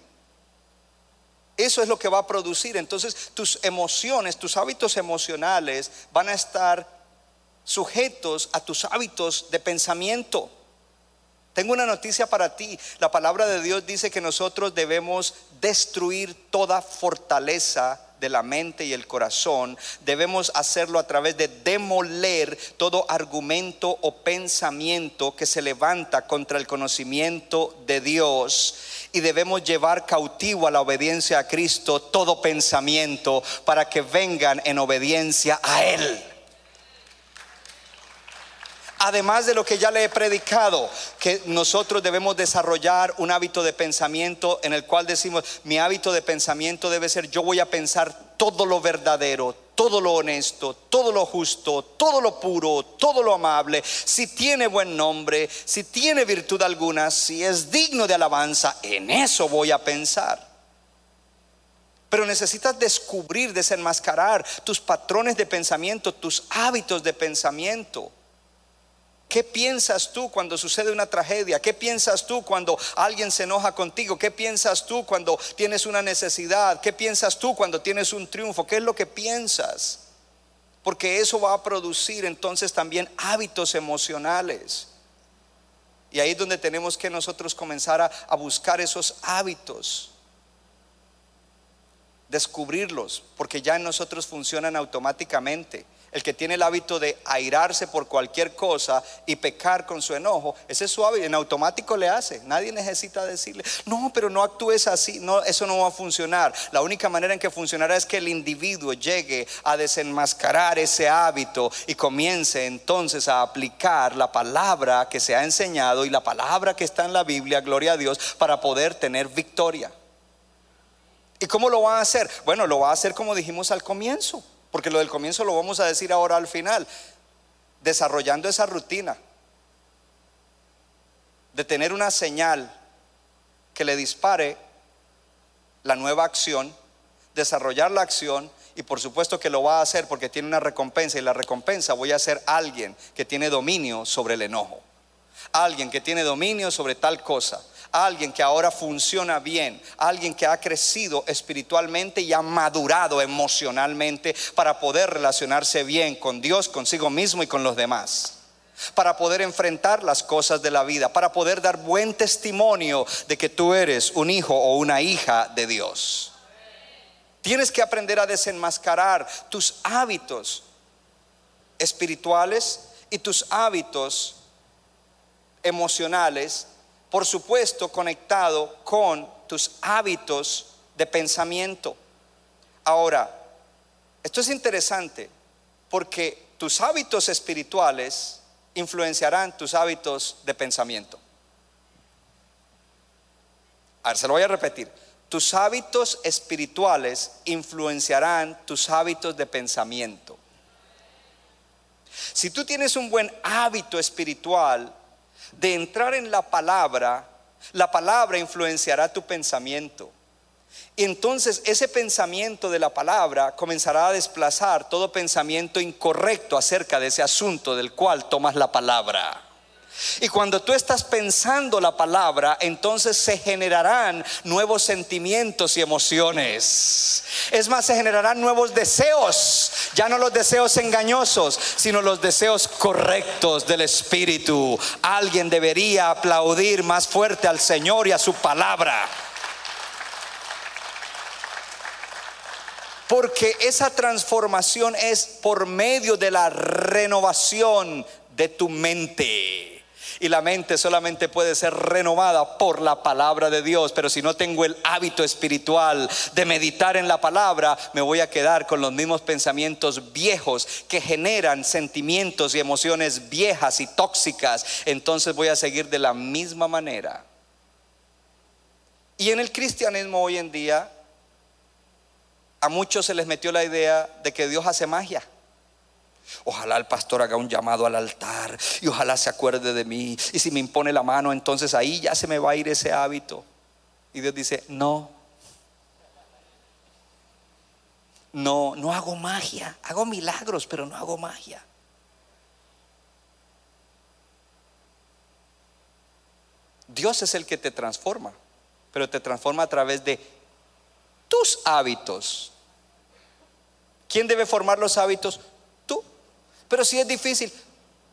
Eso es lo que va a producir. Entonces tus emociones, tus hábitos emocionales van a estar sujetos a tus hábitos de pensamiento. Tengo una noticia para ti. La palabra de Dios dice que nosotros debemos destruir toda fortaleza de la mente y el corazón, debemos hacerlo a través de demoler todo argumento o pensamiento que se levanta contra el conocimiento de Dios. Y debemos llevar cautivo a la obediencia a Cristo todo pensamiento para que vengan en obediencia a Él además de lo que ya le he predicado, que nosotros debemos desarrollar un hábito de pensamiento en el cual decimos, mi hábito de pensamiento debe ser, yo voy a pensar todo lo verdadero, todo lo honesto, todo lo justo, todo lo puro, todo lo amable, si tiene buen nombre, si tiene virtud alguna, si es digno de alabanza, en eso voy a pensar. Pero necesitas descubrir, desenmascarar tus patrones de pensamiento, tus hábitos de pensamiento. ¿Qué piensas tú cuando sucede una tragedia? ¿Qué piensas tú cuando alguien se enoja contigo? ¿Qué piensas tú cuando tienes una necesidad? ¿Qué piensas tú cuando tienes un triunfo? ¿Qué es lo que piensas? Porque eso va a producir entonces también hábitos emocionales. Y ahí es donde tenemos que nosotros comenzar a, buscar esos hábitos descubrirlos, porque ya en nosotros funcionan automáticamente. El que tiene el hábito de airarse por cualquier cosa y pecar con su enojo, ese es su hábito, en automático le hace. Nadie necesita decirle, no, pero no actúes así, no, eso no va a funcionar. La única manera en que funcionará es que el individuo llegue a desenmascarar ese hábito y comience entonces a aplicar la palabra que se ha enseñado y la palabra que está en la Biblia, gloria a Dios, para poder tener victoria. ¿Y cómo lo va a hacer? Bueno, lo va a hacer como dijimos al comienzo, porque lo del comienzo lo vamos a decir ahora al final, desarrollando esa rutina de tener una señal que le dispare la nueva acción, desarrollar la acción y por supuesto que lo va a hacer porque tiene una recompensa y la recompensa voy a ser alguien que tiene dominio sobre el enojo, alguien que tiene dominio sobre tal cosa alguien que ahora funciona bien, alguien que ha crecido espiritualmente y ha madurado emocionalmente para poder relacionarse bien con Dios, consigo mismo y con los demás para poder enfrentar las cosas de la vida, para poder dar buen testimonio de que tú eres un hijo o una hija de Dios. Tienes que aprender a desenmascarar tus hábitos espirituales y tus hábitos emocionales por supuesto, conectado con tus hábitos de pensamiento. Ahora, esto es interesante porque tus hábitos espirituales influenciarán tus hábitos de pensamiento. A ver, se lo voy a repetir. Tus hábitos espirituales influenciarán tus hábitos de pensamiento. Si tú tienes un buen hábito espiritual, de entrar en la palabra, la palabra influenciará tu pensamiento. Entonces ese pensamiento de la palabra comenzará a desplazar todo pensamiento incorrecto acerca de ese asunto del cual tomas la palabra. Y cuando tú estás pensando la palabra, entonces se generarán nuevos sentimientos y emociones. Es más, se generarán nuevos deseos, ya no los deseos engañosos, sino los deseos correctos del Espíritu. Alguien debería aplaudir más fuerte al Señor y a su palabra. Porque esa transformación es por medio de la renovación de tu mente. Y la mente solamente puede ser renovada por la palabra de Dios. Pero si no tengo el hábito espiritual de meditar en la palabra, me voy a quedar con los mismos pensamientos viejos que generan sentimientos y emociones viejas y tóxicas. Entonces voy a seguir de la misma manera. Y en el cristianismo hoy en día, a muchos se les metió la idea de que Dios hace magia. Ojalá el pastor haga un llamado al altar y ojalá se acuerde de mí. Y si me impone la mano, entonces ahí ya se me va a ir ese hábito. Y Dios dice, no. No, no hago magia. Hago milagros, pero no hago magia. Dios es el que te transforma, pero te transforma a través de tus hábitos. ¿Quién debe formar los hábitos? Pero si es difícil,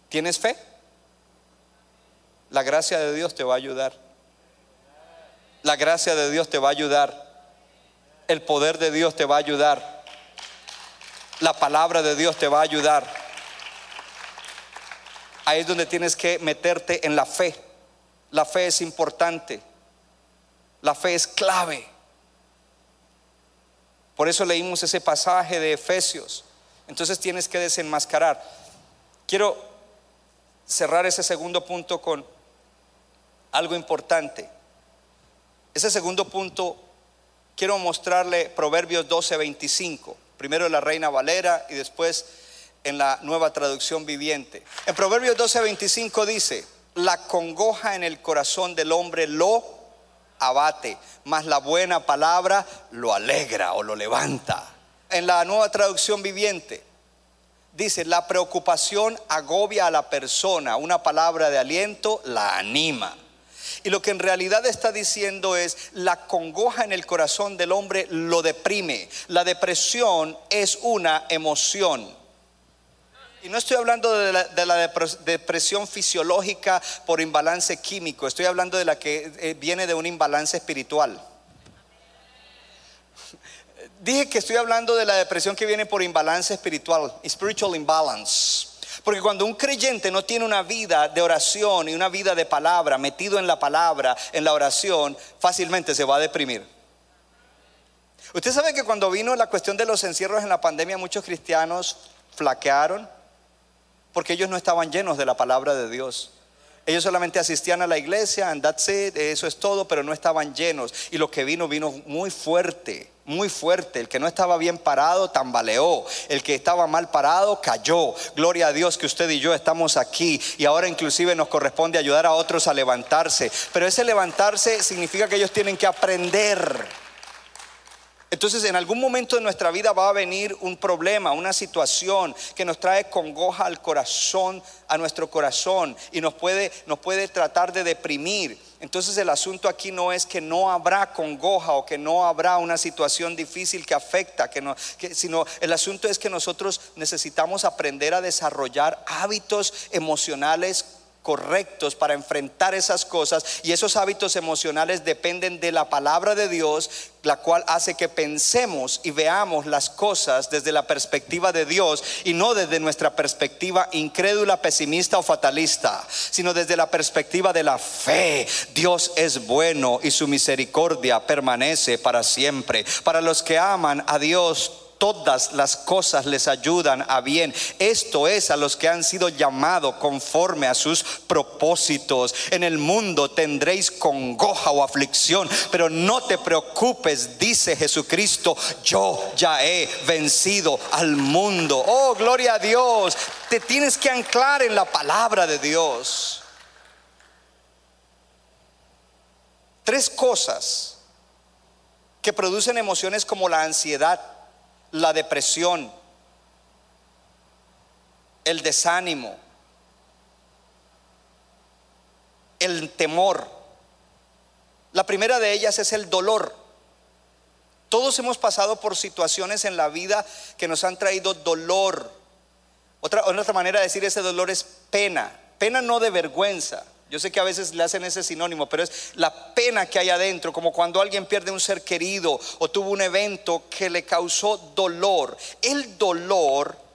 ¿tienes fe? La gracia de Dios te va a ayudar. La gracia de Dios te va a ayudar. El poder de Dios te va a ayudar. La palabra de Dios te va a ayudar. Ahí es donde tienes que meterte en la fe. La fe es importante. La fe es clave. Por eso leímos ese pasaje de Efesios entonces tienes que desenmascarar. Quiero cerrar ese segundo punto con algo importante. Ese segundo punto, quiero mostrarle Proverbios 12, 25. Primero la Reina Valera y después en la nueva traducción viviente. En Proverbios 12, 25 dice, la congoja en el corazón del hombre lo abate, mas la buena palabra lo alegra o lo levanta en la nueva traducción viviente, dice, la preocupación agobia a la persona, una palabra de aliento la anima. Y lo que en realidad está diciendo es, la congoja en el corazón del hombre lo deprime. La depresión es una emoción. Y no estoy hablando de la, depresión fisiológica por imbalance químico, estoy hablando de la que eh, viene de un imbalance espiritual. Dije que estoy hablando de la depresión que viene por imbalance espiritual, spiritual imbalance. Porque cuando un creyente no tiene una vida de oración y una vida de palabra, metido en la palabra, en la oración, fácilmente se va a deprimir. Usted sabe que cuando vino la cuestión de los encierros en la pandemia, muchos cristianos flaquearon porque ellos no estaban llenos de la palabra de Dios. Ellos solamente asistían a la iglesia, and that's it, eso es todo, pero no estaban llenos. Y lo que vino, vino muy fuerte, muy fuerte. El que no estaba bien parado, tambaleó. El que estaba mal parado, cayó. Gloria a Dios que usted y yo estamos aquí. Y ahora inclusive nos corresponde ayudar a otros a levantarse. Pero ese levantarse significa que ellos tienen que aprender entonces en algún momento de nuestra vida va a venir un problema, una situación que nos trae congoja al corazón, a nuestro corazón y nos puede, nos puede tratar de deprimir. Entonces el asunto aquí no es que no habrá congoja o que no habrá una situación difícil que afecta, que no, sino el asunto es que nosotros necesitamos aprender a desarrollar hábitos emocionales correctos para enfrentar esas cosas y esos hábitos emocionales dependen de la palabra de Dios, la cual hace que pensemos y veamos las cosas desde la perspectiva de Dios y no desde nuestra perspectiva incrédula, pesimista o fatalista, sino desde la perspectiva de la fe. Dios es bueno y su misericordia permanece para siempre. Para los que aman a Dios, todas las cosas les ayudan a bien. Esto es a los que han sido llamados conforme a sus propósitos. En el mundo tendréis congoja o aflicción, pero no te preocupes, dice Jesucristo, yo ya he vencido al mundo. Oh, gloria a Dios. Te tienes que anclar en la palabra de Dios. Tres cosas que producen emociones como la ansiedad, la depresión, el desánimo, el temor. La primera de ellas es el dolor. Todos hemos pasado por situaciones en la vida que nos han traído dolor. Otra, otra manera de decir ese dolor es pena. Pena no de vergüenza. Yo sé que a veces le hacen ese sinónimo, pero es la pena que hay adentro, como cuando alguien pierde un ser querido o tuvo un evento que le causó dolor. El dolor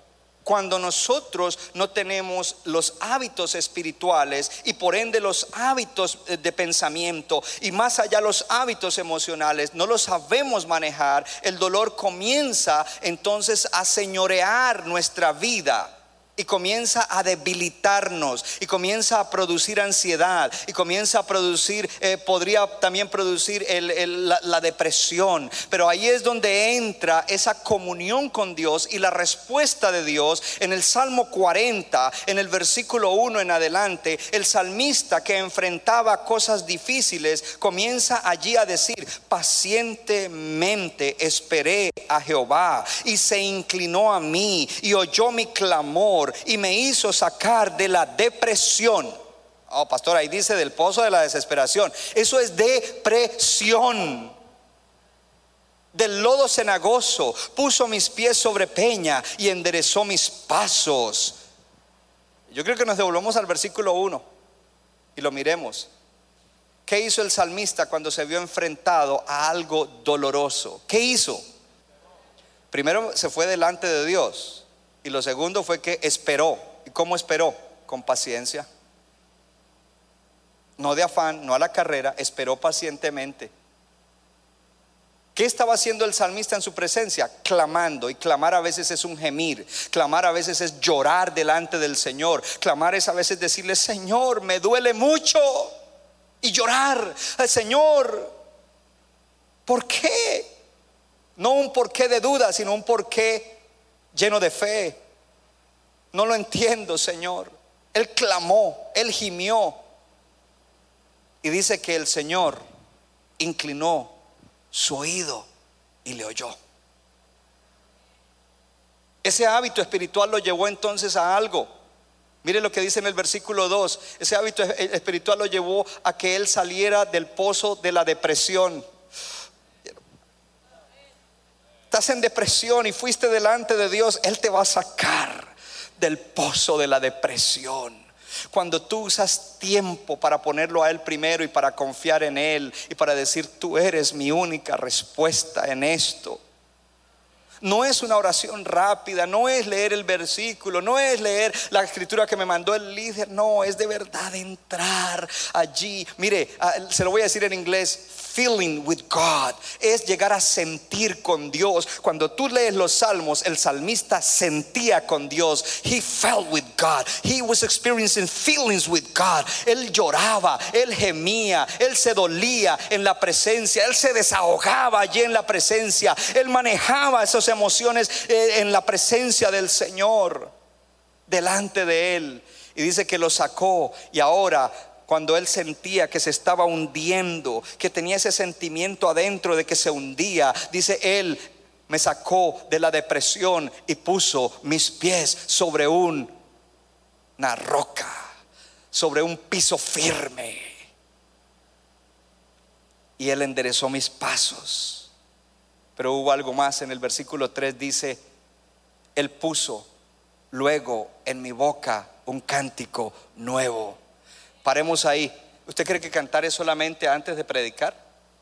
cuando nosotros no tenemos los hábitos espirituales y por ende los hábitos eh, de pensamiento y más allá los hábitos emocionales, no los sabemos manejar, el dolor comienza entonces a señorear nuestra vida y comienza a debilitarnos y comienza a producir ansiedad y comienza a producir, eh, podría también producir la, la, depresión. Pero ahí es donde entra esa comunión con Dios y la respuesta de Dios en el Salmo 40, en el versículo 1 en adelante, el salmista que enfrentaba cosas difíciles comienza allí a decir, pacientemente esperé a Jehová y se inclinó a mí y oyó mi clamor y me hizo sacar de la depresión. Oh, pastor, ahí dice del pozo de la desesperación. Eso es depresión. Del lodo cenagoso puso mis pies sobre peña y enderezó mis pasos. Yo creo que nos devolvemos al versículo 1 y lo miremos. ¿Qué hizo el salmista cuando se vio enfrentado a algo doloroso? ¿Qué hizo? Primero se fue delante de Dios. Y lo segundo fue que esperó. ¿Y cómo esperó? Con paciencia. No de afán, no a la carrera, esperó pacientemente. ¿Qué estaba haciendo el salmista en su presencia? Clamando. Y clamar a veces es un gemir. Clamar a veces es llorar delante del Señor. Clamar es a veces decirle, Señor, me duele mucho. Y llorar Señor. ¿Por qué? No un porqué de duda, sino un porqué lleno de fe. No lo entiendo, Señor. Él clamó, él gimió. Y dice que el Señor inclinó su oído y le oyó. Ese hábito espiritual lo llevó entonces a algo. Mire lo que dice en el versículo 2. Ese hábito espiritual lo llevó a que él saliera del pozo de la depresión estás en depresión y fuiste delante de Dios, Él te va a sacar del pozo de la depresión. Cuando tú usas tiempo para ponerlo a Él primero y para confiar en Él y para decir, tú eres mi única respuesta en esto. No es una oración rápida, no es leer el versículo, no es leer la escritura que me mandó el líder, no, es de verdad entrar allí. Mire, se lo voy a decir en inglés, feeling with God, es llegar a sentir con Dios. Cuando tú lees los salmos, el salmista sentía con Dios. He felt with God. He was experiencing feelings with God. Él lloraba, él gemía, él se dolía en la presencia, él se desahogaba allí en la presencia, él manejaba esas emociones eh, en la presencia del Señor, delante de él. Y dice que lo sacó y ahora cuando él sentía que se estaba hundiendo, que tenía ese sentimiento adentro de que se hundía, dice él, me sacó de la depresión y puso mis pies sobre una roca, sobre un piso firme. Y él enderezó mis pasos. Pero hubo algo más en el versículo 3 dice, él puso luego en mi boca un cántico nuevo Paremos ahí. ¿Usted cree que cantar es solamente antes de predicar?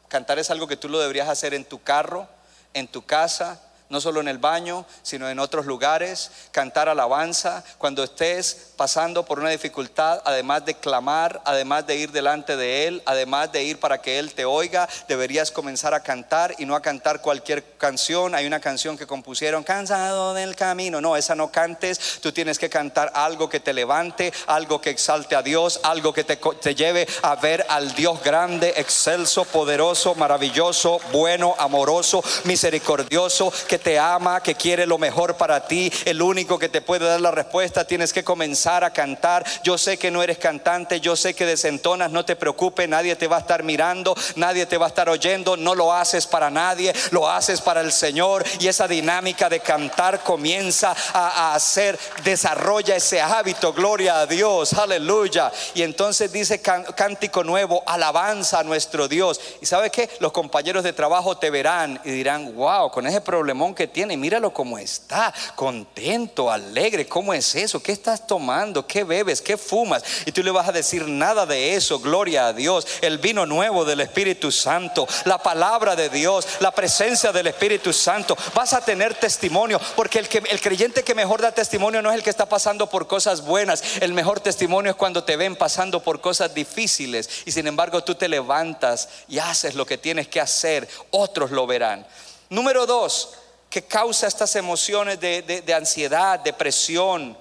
Cantar es algo que tú lo deberías hacer en tu carro, en tu casa, no solo en el baño, sino en otros lugares, cantar alabanza, cuando estés pasando por una dificultad, además de clamar, además de ir delante de Él, además de ir para que Él te oiga, deberías comenzar a cantar y no a cantar cualquier canción. Hay una canción que compusieron, cansado del camino, no, esa no cantes, tú tienes que cantar algo que te levante, algo que exalte a Dios, algo que te, te lleve a ver al Dios grande, excelso, poderoso, maravilloso, bueno, amoroso, misericordioso, que te ama, que quiere lo mejor para ti, el único que te puede dar la respuesta, tienes que comenzar a cantar. Yo sé que no eres cantante, yo sé que desentonas, no te preocupes, nadie te va a estar mirando, nadie te va a estar oyendo, no lo haces para nadie, lo haces para el Señor y esa dinámica de cantar comienza a, hacer, desarrolla ese hábito, gloria a Dios, aleluya. Y entonces dice cántico nuevo, alabanza a nuestro Dios. Y sabe que los compañeros de trabajo te verán y dirán, wow, con ese problemón que tiene, míralo cómo está, contento, alegre, ¿cómo es eso? ¿Qué estás tomando? ¿Qué bebes? ¿Qué fumas? Y tú le vas a decir nada de eso, gloria a Dios, el vino nuevo del Espíritu Santo, la palabra de Dios, la presencia del Espíritu Santo. Vas a tener testimonio, porque el, que, el creyente que mejor da testimonio no es el que está pasando por cosas buenas, el mejor testimonio es cuando te ven pasando por cosas difíciles y sin embargo tú te levantas y haces lo que tienes que hacer, otros lo verán. Número dos, que causa estas emociones de, ansiedad, depresión,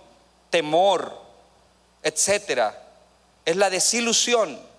temor, etcétera, es la desilusión.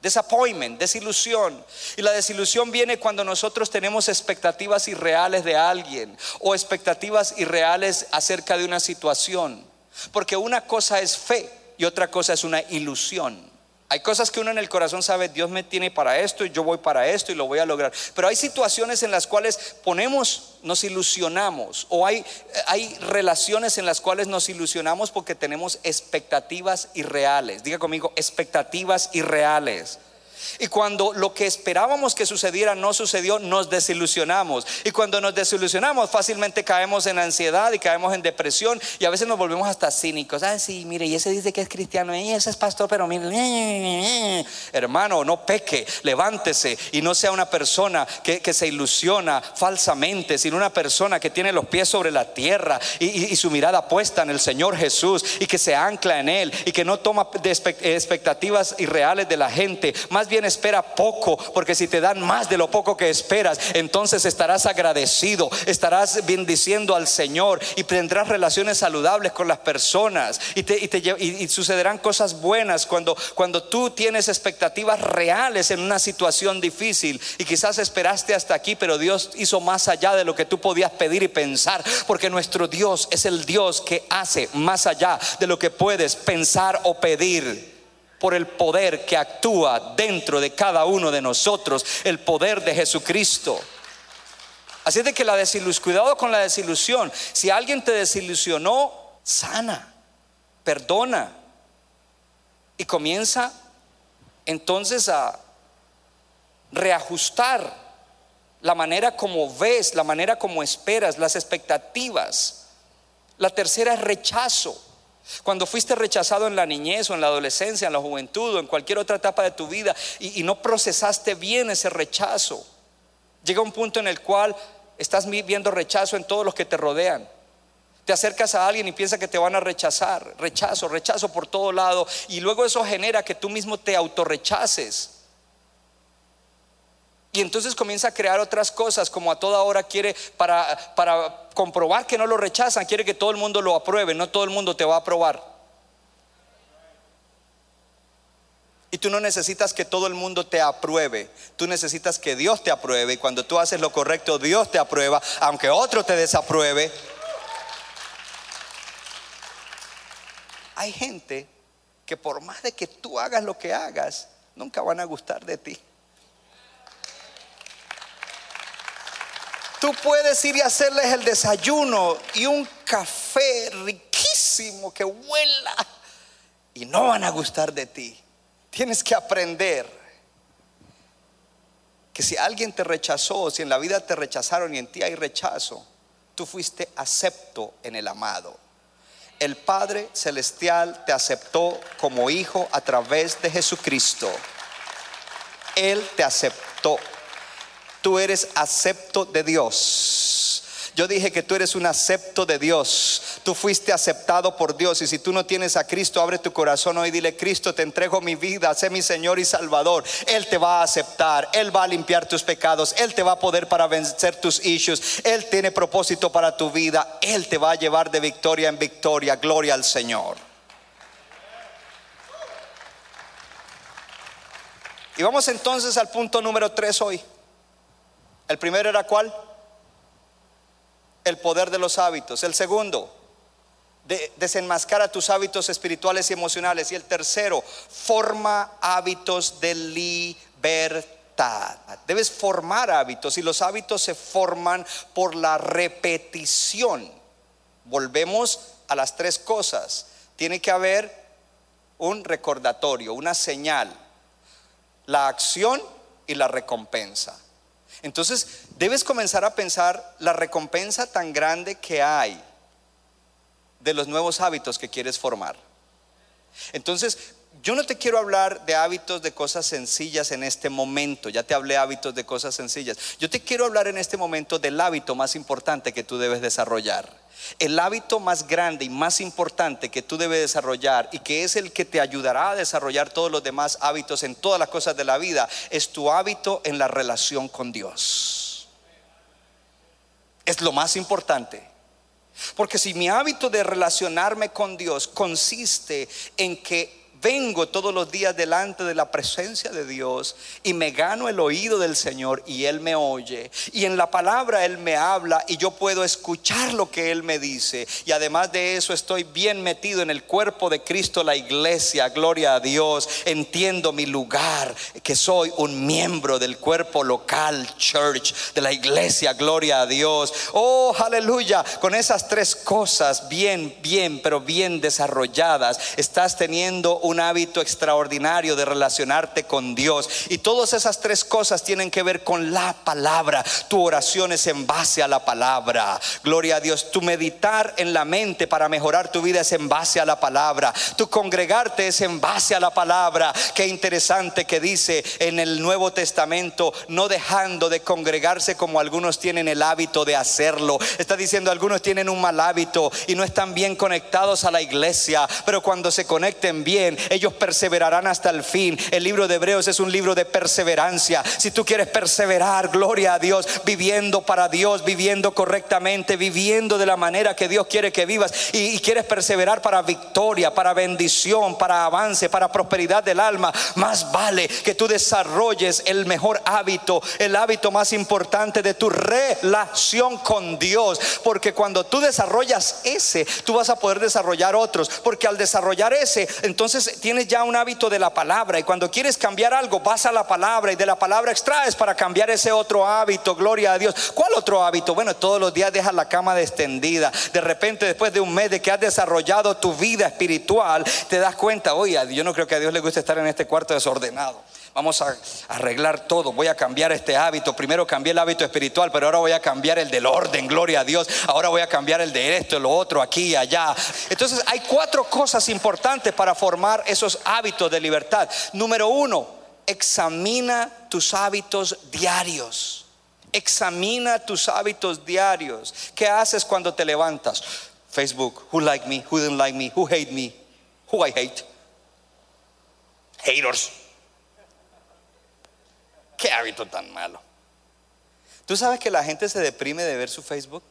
Disappointment, desilusión. Y la desilusión viene cuando nosotros tenemos expectativas irreales de alguien o expectativas irreales acerca de una situación. Porque una cosa es fe y otra cosa es una ilusión. Hay cosas que uno en el corazón sabe, Dios me tiene para esto y yo voy para esto y lo voy a lograr. Pero hay situaciones en las cuales ponemos, nos ilusionamos o hay, hay relaciones en las cuales nos ilusionamos porque tenemos expectativas irreales. Diga conmigo, expectativas irreales. Y cuando lo que esperábamos que sucediera no sucedió, nos desilusionamos. Y cuando nos desilusionamos, fácilmente caemos en ansiedad y caemos en depresión y a veces nos volvemos hasta cínicos. Ah, sí, mire, y ese dice que es cristiano, y ese es pastor, pero mire, hermano, no peque, levántese y no sea una persona que, se ilusiona falsamente, sino una persona que tiene los pies sobre la tierra y, y su mirada puesta en el Señor Jesús y que se ancla en Él y que no toma expectativas irreales de la gente. Más bien espera poco, porque si te dan más de lo poco que esperas, entonces estarás agradecido, estarás bendiciendo al Señor y tendrás relaciones saludables con las personas. Y, te, y, sucederán cosas buenas cuando, cuando tú tienes expectativas reales en una situación difícil. Y quizás esperaste hasta aquí, pero Dios hizo más allá de lo que tú podías pedir y pensar, porque nuestro Dios es el Dios que hace más allá de lo que puedes pensar o pedir por el poder que actúa dentro de cada uno de nosotros, el poder de Jesucristo. Así es de que la desilusión, cuidado con la desilusión. Si alguien te desilusionó, sana, perdona y comienza entonces a reajustar la manera como ves, la manera como esperas, las expectativas. La tercera es rechazo. Cuando fuiste rechazado en la niñez o en la adolescencia, en la juventud o en cualquier otra etapa de tu vida y, no procesaste bien ese rechazo, llega un punto en el cual estás viendo rechazo en todos los que te rodean. Te acercas a alguien y piensas que te van a rechazar, rechazo, rechazo por todo lado y luego eso genera que tú mismo te autorrechaces. Y entonces comienza a crear otras cosas, como a toda hora quiere, para, para comprobar que no lo rechazan, quiere que todo el mundo lo apruebe, no todo el mundo te va a aprobar. Y tú no necesitas que todo el mundo te apruebe, tú necesitas que Dios te apruebe. Y cuando tú haces lo correcto, Dios te aprueba, aunque otro te desapruebe. Hay gente que por más de que tú hagas lo que hagas, nunca van a gustar de ti. Tú puedes ir y hacerles el desayuno y un café riquísimo que huela y no van a gustar de ti. Tienes que aprender que si alguien te rechazó, si en la vida te rechazaron y en ti hay rechazo, tú fuiste acepto en el amado. El Padre Celestial te aceptó como hijo a través de Jesucristo. Él te aceptó tú eres acepto de Dios. Yo dije que tú eres un acepto de Dios. Tú fuiste aceptado por Dios. Y si tú no tienes a Cristo, abre tu corazón hoy dile, Cristo, te entrego mi vida, sé mi Señor y Salvador. Él te va a aceptar. Él va a limpiar tus pecados. Él te va a poder para vencer tus issues. Él tiene propósito para tu vida. Él te va a llevar de victoria en victoria. Gloria al Señor. Y vamos entonces al punto número tres hoy. El primero era cuál? el poder de los hábitos. El segundo, de- desenmascara tus hábitos espirituales y emocionales. Y el tercero, forma hábitos de libertad. Debes formar hábitos y los hábitos se forman por la repetición. Volvemos a las tres cosas. Tiene que haber un recordatorio, una señal, la acción y la recompensa. Entonces, debes comenzar a pensar la recompensa tan grande que hay de los nuevos hábitos que quieres formar. Entonces, yo no te quiero hablar de hábitos de cosas sencillas en este momento, ya te hablé hábitos de cosas sencillas. Yo te quiero hablar en este momento del hábito más importante que tú debes desarrollar. El hábito más grande y más importante que tú debes desarrollar y que es el que te ayudará a desarrollar todos los demás hábitos en todas las cosas de la vida es tu hábito en la relación con Dios. Es lo más importante. Porque si mi hábito de relacionarme con Dios consiste en que vengo todos los días delante de la presencia de Dios y me gano el oído del Señor y Él me oye. Y en la palabra Él me habla y yo puedo escuchar lo que Él me dice. Y además de eso estoy bien metido en el cuerpo de Cristo, la iglesia, gloria a Dios. Entiendo mi lugar, que soy un miembro del cuerpo local, church, de la iglesia, gloria a Dios. Oh, aleluya. Con esas tres cosas bien, bien, pero bien desarrolladas, estás teniendo hábito extraordinario de relacionarte con Dios. Y todas esas tres cosas tienen que ver con la palabra. Tu oración es en base a la palabra. Gloria a Dios. Tu meditar en la mente para mejorar tu vida es en base a la palabra. Tu congregarte es en base a la palabra. Qué interesante que dice en el Nuevo Testamento, no dejando de congregarse como algunos tienen el hábito de hacerlo. Está diciendo algunos tienen un mal hábito y no están bien conectados a la iglesia, pero cuando se conecten bien, ellos perseverarán hasta el fin. El libro de Hebreos es un libro de perseverancia. Si tú quieres perseverar, gloria a Dios, viviendo para Dios, viviendo correctamente, viviendo de la manera que Dios quiere que vivas y, y quieres perseverar para victoria, para bendición, para avance, para prosperidad del alma, más vale que tú desarrolles el mejor hábito, el hábito más importante de tu relación con Dios, porque cuando tú desarrollas ese, tú vas a poder desarrollar otros, porque al desarrollar ese, entonces tienes ya un hábito de la palabra y cuando quieres cambiar algo, vas a la palabra y de la palabra extraes para cambiar ese otro hábito, gloria a Dios. ¿Cuál otro hábito? Bueno, todos los días dejas la cama extendida. De repente, después de un mes de que has desarrollado tu vida espiritual, te das cuenta, oye, yo no creo que a Dios le guste estar en este cuarto desordenado. Vamos a arreglar todo. Voy a cambiar este hábito. Primero cambié el hábito espiritual, pero ahora voy a cambiar el del orden. Gloria a Dios. Ahora voy a cambiar el de esto, lo otro, aquí allá. Entonces hay cuatro cosas importantes para formar esos hábitos de libertad. Número uno, examina tus hábitos diarios. Examina tus hábitos diarios. ¿Qué haces cuando te levantas? Facebook, who like me, who didn't like me, who hate me, who I hate. Haters. Qué hábito tan malo. ¿Tú sabes que la gente se deprime de ver su Facebook?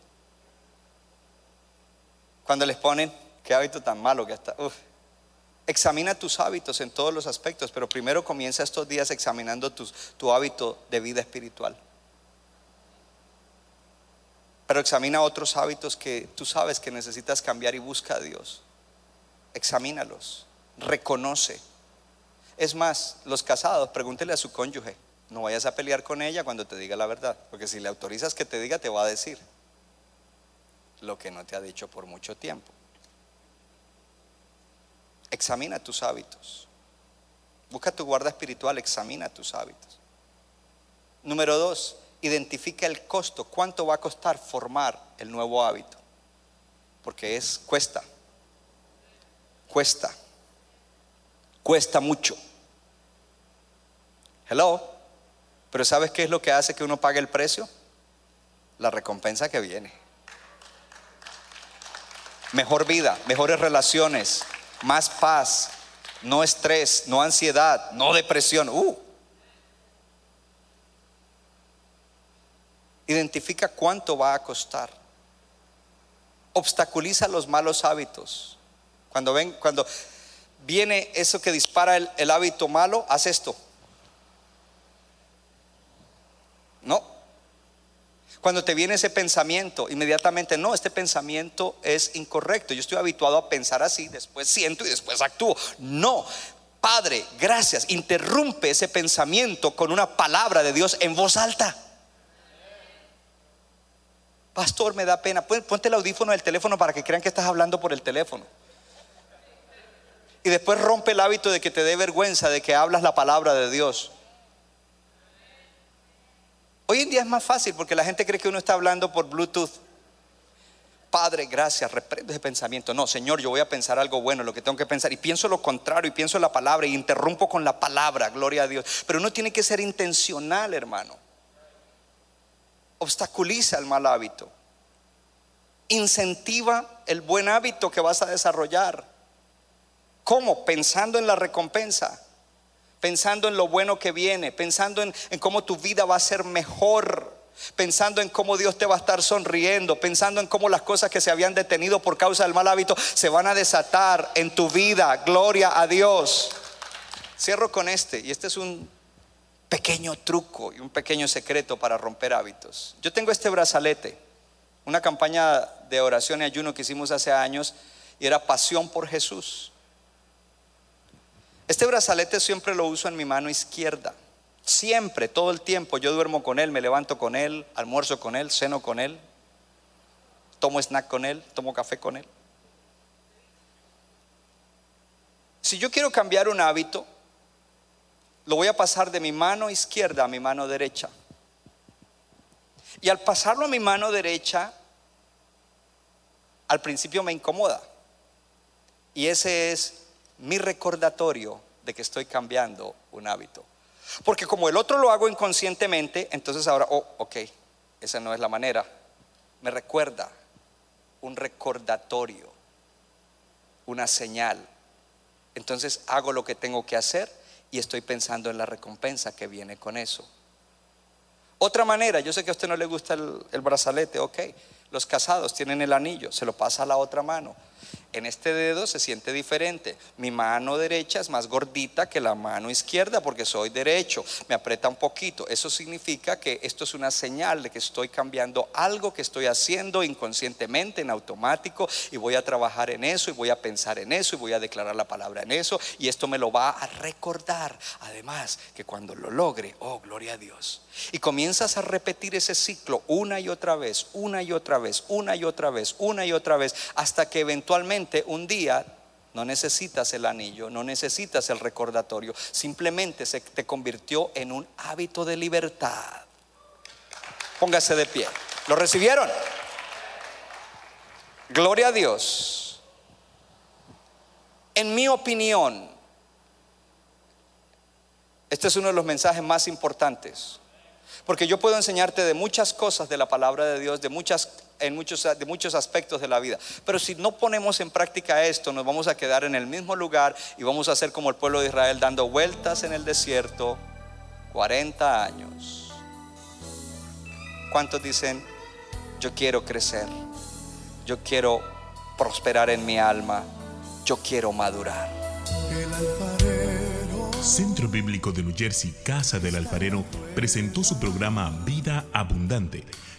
Cuando les ponen, qué hábito tan malo que está. Examina tus hábitos en todos los aspectos, pero primero comienza estos días examinando tus- tu hábito de vida espiritual. Pero examina otros hábitos que tú sabes que necesitas cambiar y busca a Dios. Examínalos, reconoce. Es más, los casados, pregúntele a su cónyuge. No vayas a pelear con ella cuando te diga la verdad, porque si le autorizas que te diga, te va a decir lo que no te ha dicho por mucho tiempo. Examina tus hábitos. Busca tu guarda espiritual, examina tus hábitos. Número dos, identifica el costo. ¿Cuánto va a costar formar el nuevo hábito? Porque es, cuesta. Cuesta. Cuesta mucho. Hello. Pero ¿sabes qué es lo que hace que uno pague el precio? La recompensa que viene. Mejor vida, mejores relaciones, más paz, no estrés, no ansiedad, no depresión. Uh. Identifica cuánto va a costar. Obstaculiza los malos hábitos. Cuando ven, cuando viene eso que dispara el, el hábito malo, haz esto. No. Cuando te viene ese pensamiento, inmediatamente, no, este pensamiento es incorrecto. Yo estoy habituado a pensar así, después siento y después actúo. No, Padre, gracias. Interrumpe ese pensamiento con una palabra de Dios en voz alta. Pastor, me da pena. Ponte el audífono del teléfono para que crean que estás hablando por el teléfono. Y después rompe el hábito de que te dé vergüenza de que hablas la palabra de Dios. Hoy en día es más fácil porque la gente cree que uno está hablando por Bluetooth. Padre, gracias, reprendo ese pensamiento. No, Señor, yo voy a pensar algo bueno, lo que tengo que pensar. Y pienso lo contrario, y pienso la palabra, y interrumpo con la palabra, gloria a Dios. Pero uno tiene que ser intencional, hermano. Obstaculiza el mal hábito. Incentiva el buen hábito que vas a desarrollar. ¿Cómo? Pensando en la recompensa pensando en lo bueno que viene, pensando en, cómo tu vida va a ser mejor, pensando en cómo Dios te va a estar sonriendo, pensando en cómo las cosas que se habían detenido por causa del mal hábito se van a desatar en tu vida. Gloria a Dios. Cierro con este, y este es un pequeño truco y un pequeño secreto para romper hábitos. Yo tengo este brazalete, una campaña de oración y ayuno que hicimos hace años, y era pasión por Jesús. Este brazalete siempre lo uso en mi mano izquierda. Siempre, todo el tiempo. Yo duermo con él, me levanto con él, almuerzo con él, ceno con él, tomo snack con él, tomo café con él. Si yo quiero cambiar un hábito, lo voy a pasar de mi mano izquierda a mi mano derecha. Y al pasarlo a mi mano derecha, al principio me incomoda. Y ese es mi recordatorio de que estoy cambiando un hábito. Porque como el otro lo hago inconscientemente, entonces ahora, oh, ok, esa no es la manera. Me recuerda un recordatorio, una señal. Entonces hago lo que tengo que hacer y estoy pensando en la recompensa que viene con eso. Otra manera, yo sé que a usted no le gusta el, brazalete, ok. Los casados tienen el anillo, se lo pasa a la otra mano. En este dedo se siente diferente. Mi mano derecha es más gordita que la mano izquierda porque soy derecho. Me aprieta un poquito. Eso significa que esto es una señal de que estoy cambiando algo que estoy haciendo inconscientemente, en automático, y voy a trabajar en eso, y voy a pensar en eso, y voy a declarar la palabra en eso, y esto me lo va a recordar. Además, que cuando lo logre, oh, gloria a Dios. Y comienzas a repetir ese ciclo una y otra vez, una y vez, una y otra vez, una y otra vez, hasta que eventualmente un día no necesitas el anillo, no necesitas el recordatorio, simplemente se te convirtió en un hábito de libertad. Póngase de pie. ¿Lo recibieron? Gloria a Dios. En mi opinión, este es uno de los mensajes más importantes. Porque yo puedo enseñarte de muchas cosas de la palabra de Dios, de muchas en muchos, de muchos aspectos de la vida. Pero si no ponemos en práctica esto, nos vamos a quedar en el mismo lugar y vamos a ser como el pueblo de Israel dando vueltas en el desierto 40 años. ¿Cuántos dicen, yo quiero crecer, yo quiero prosperar en mi alma, yo quiero madurar? Centro Bíblico de New Jersey, Casa del Alfarero, presentó su programa Vida Abundante.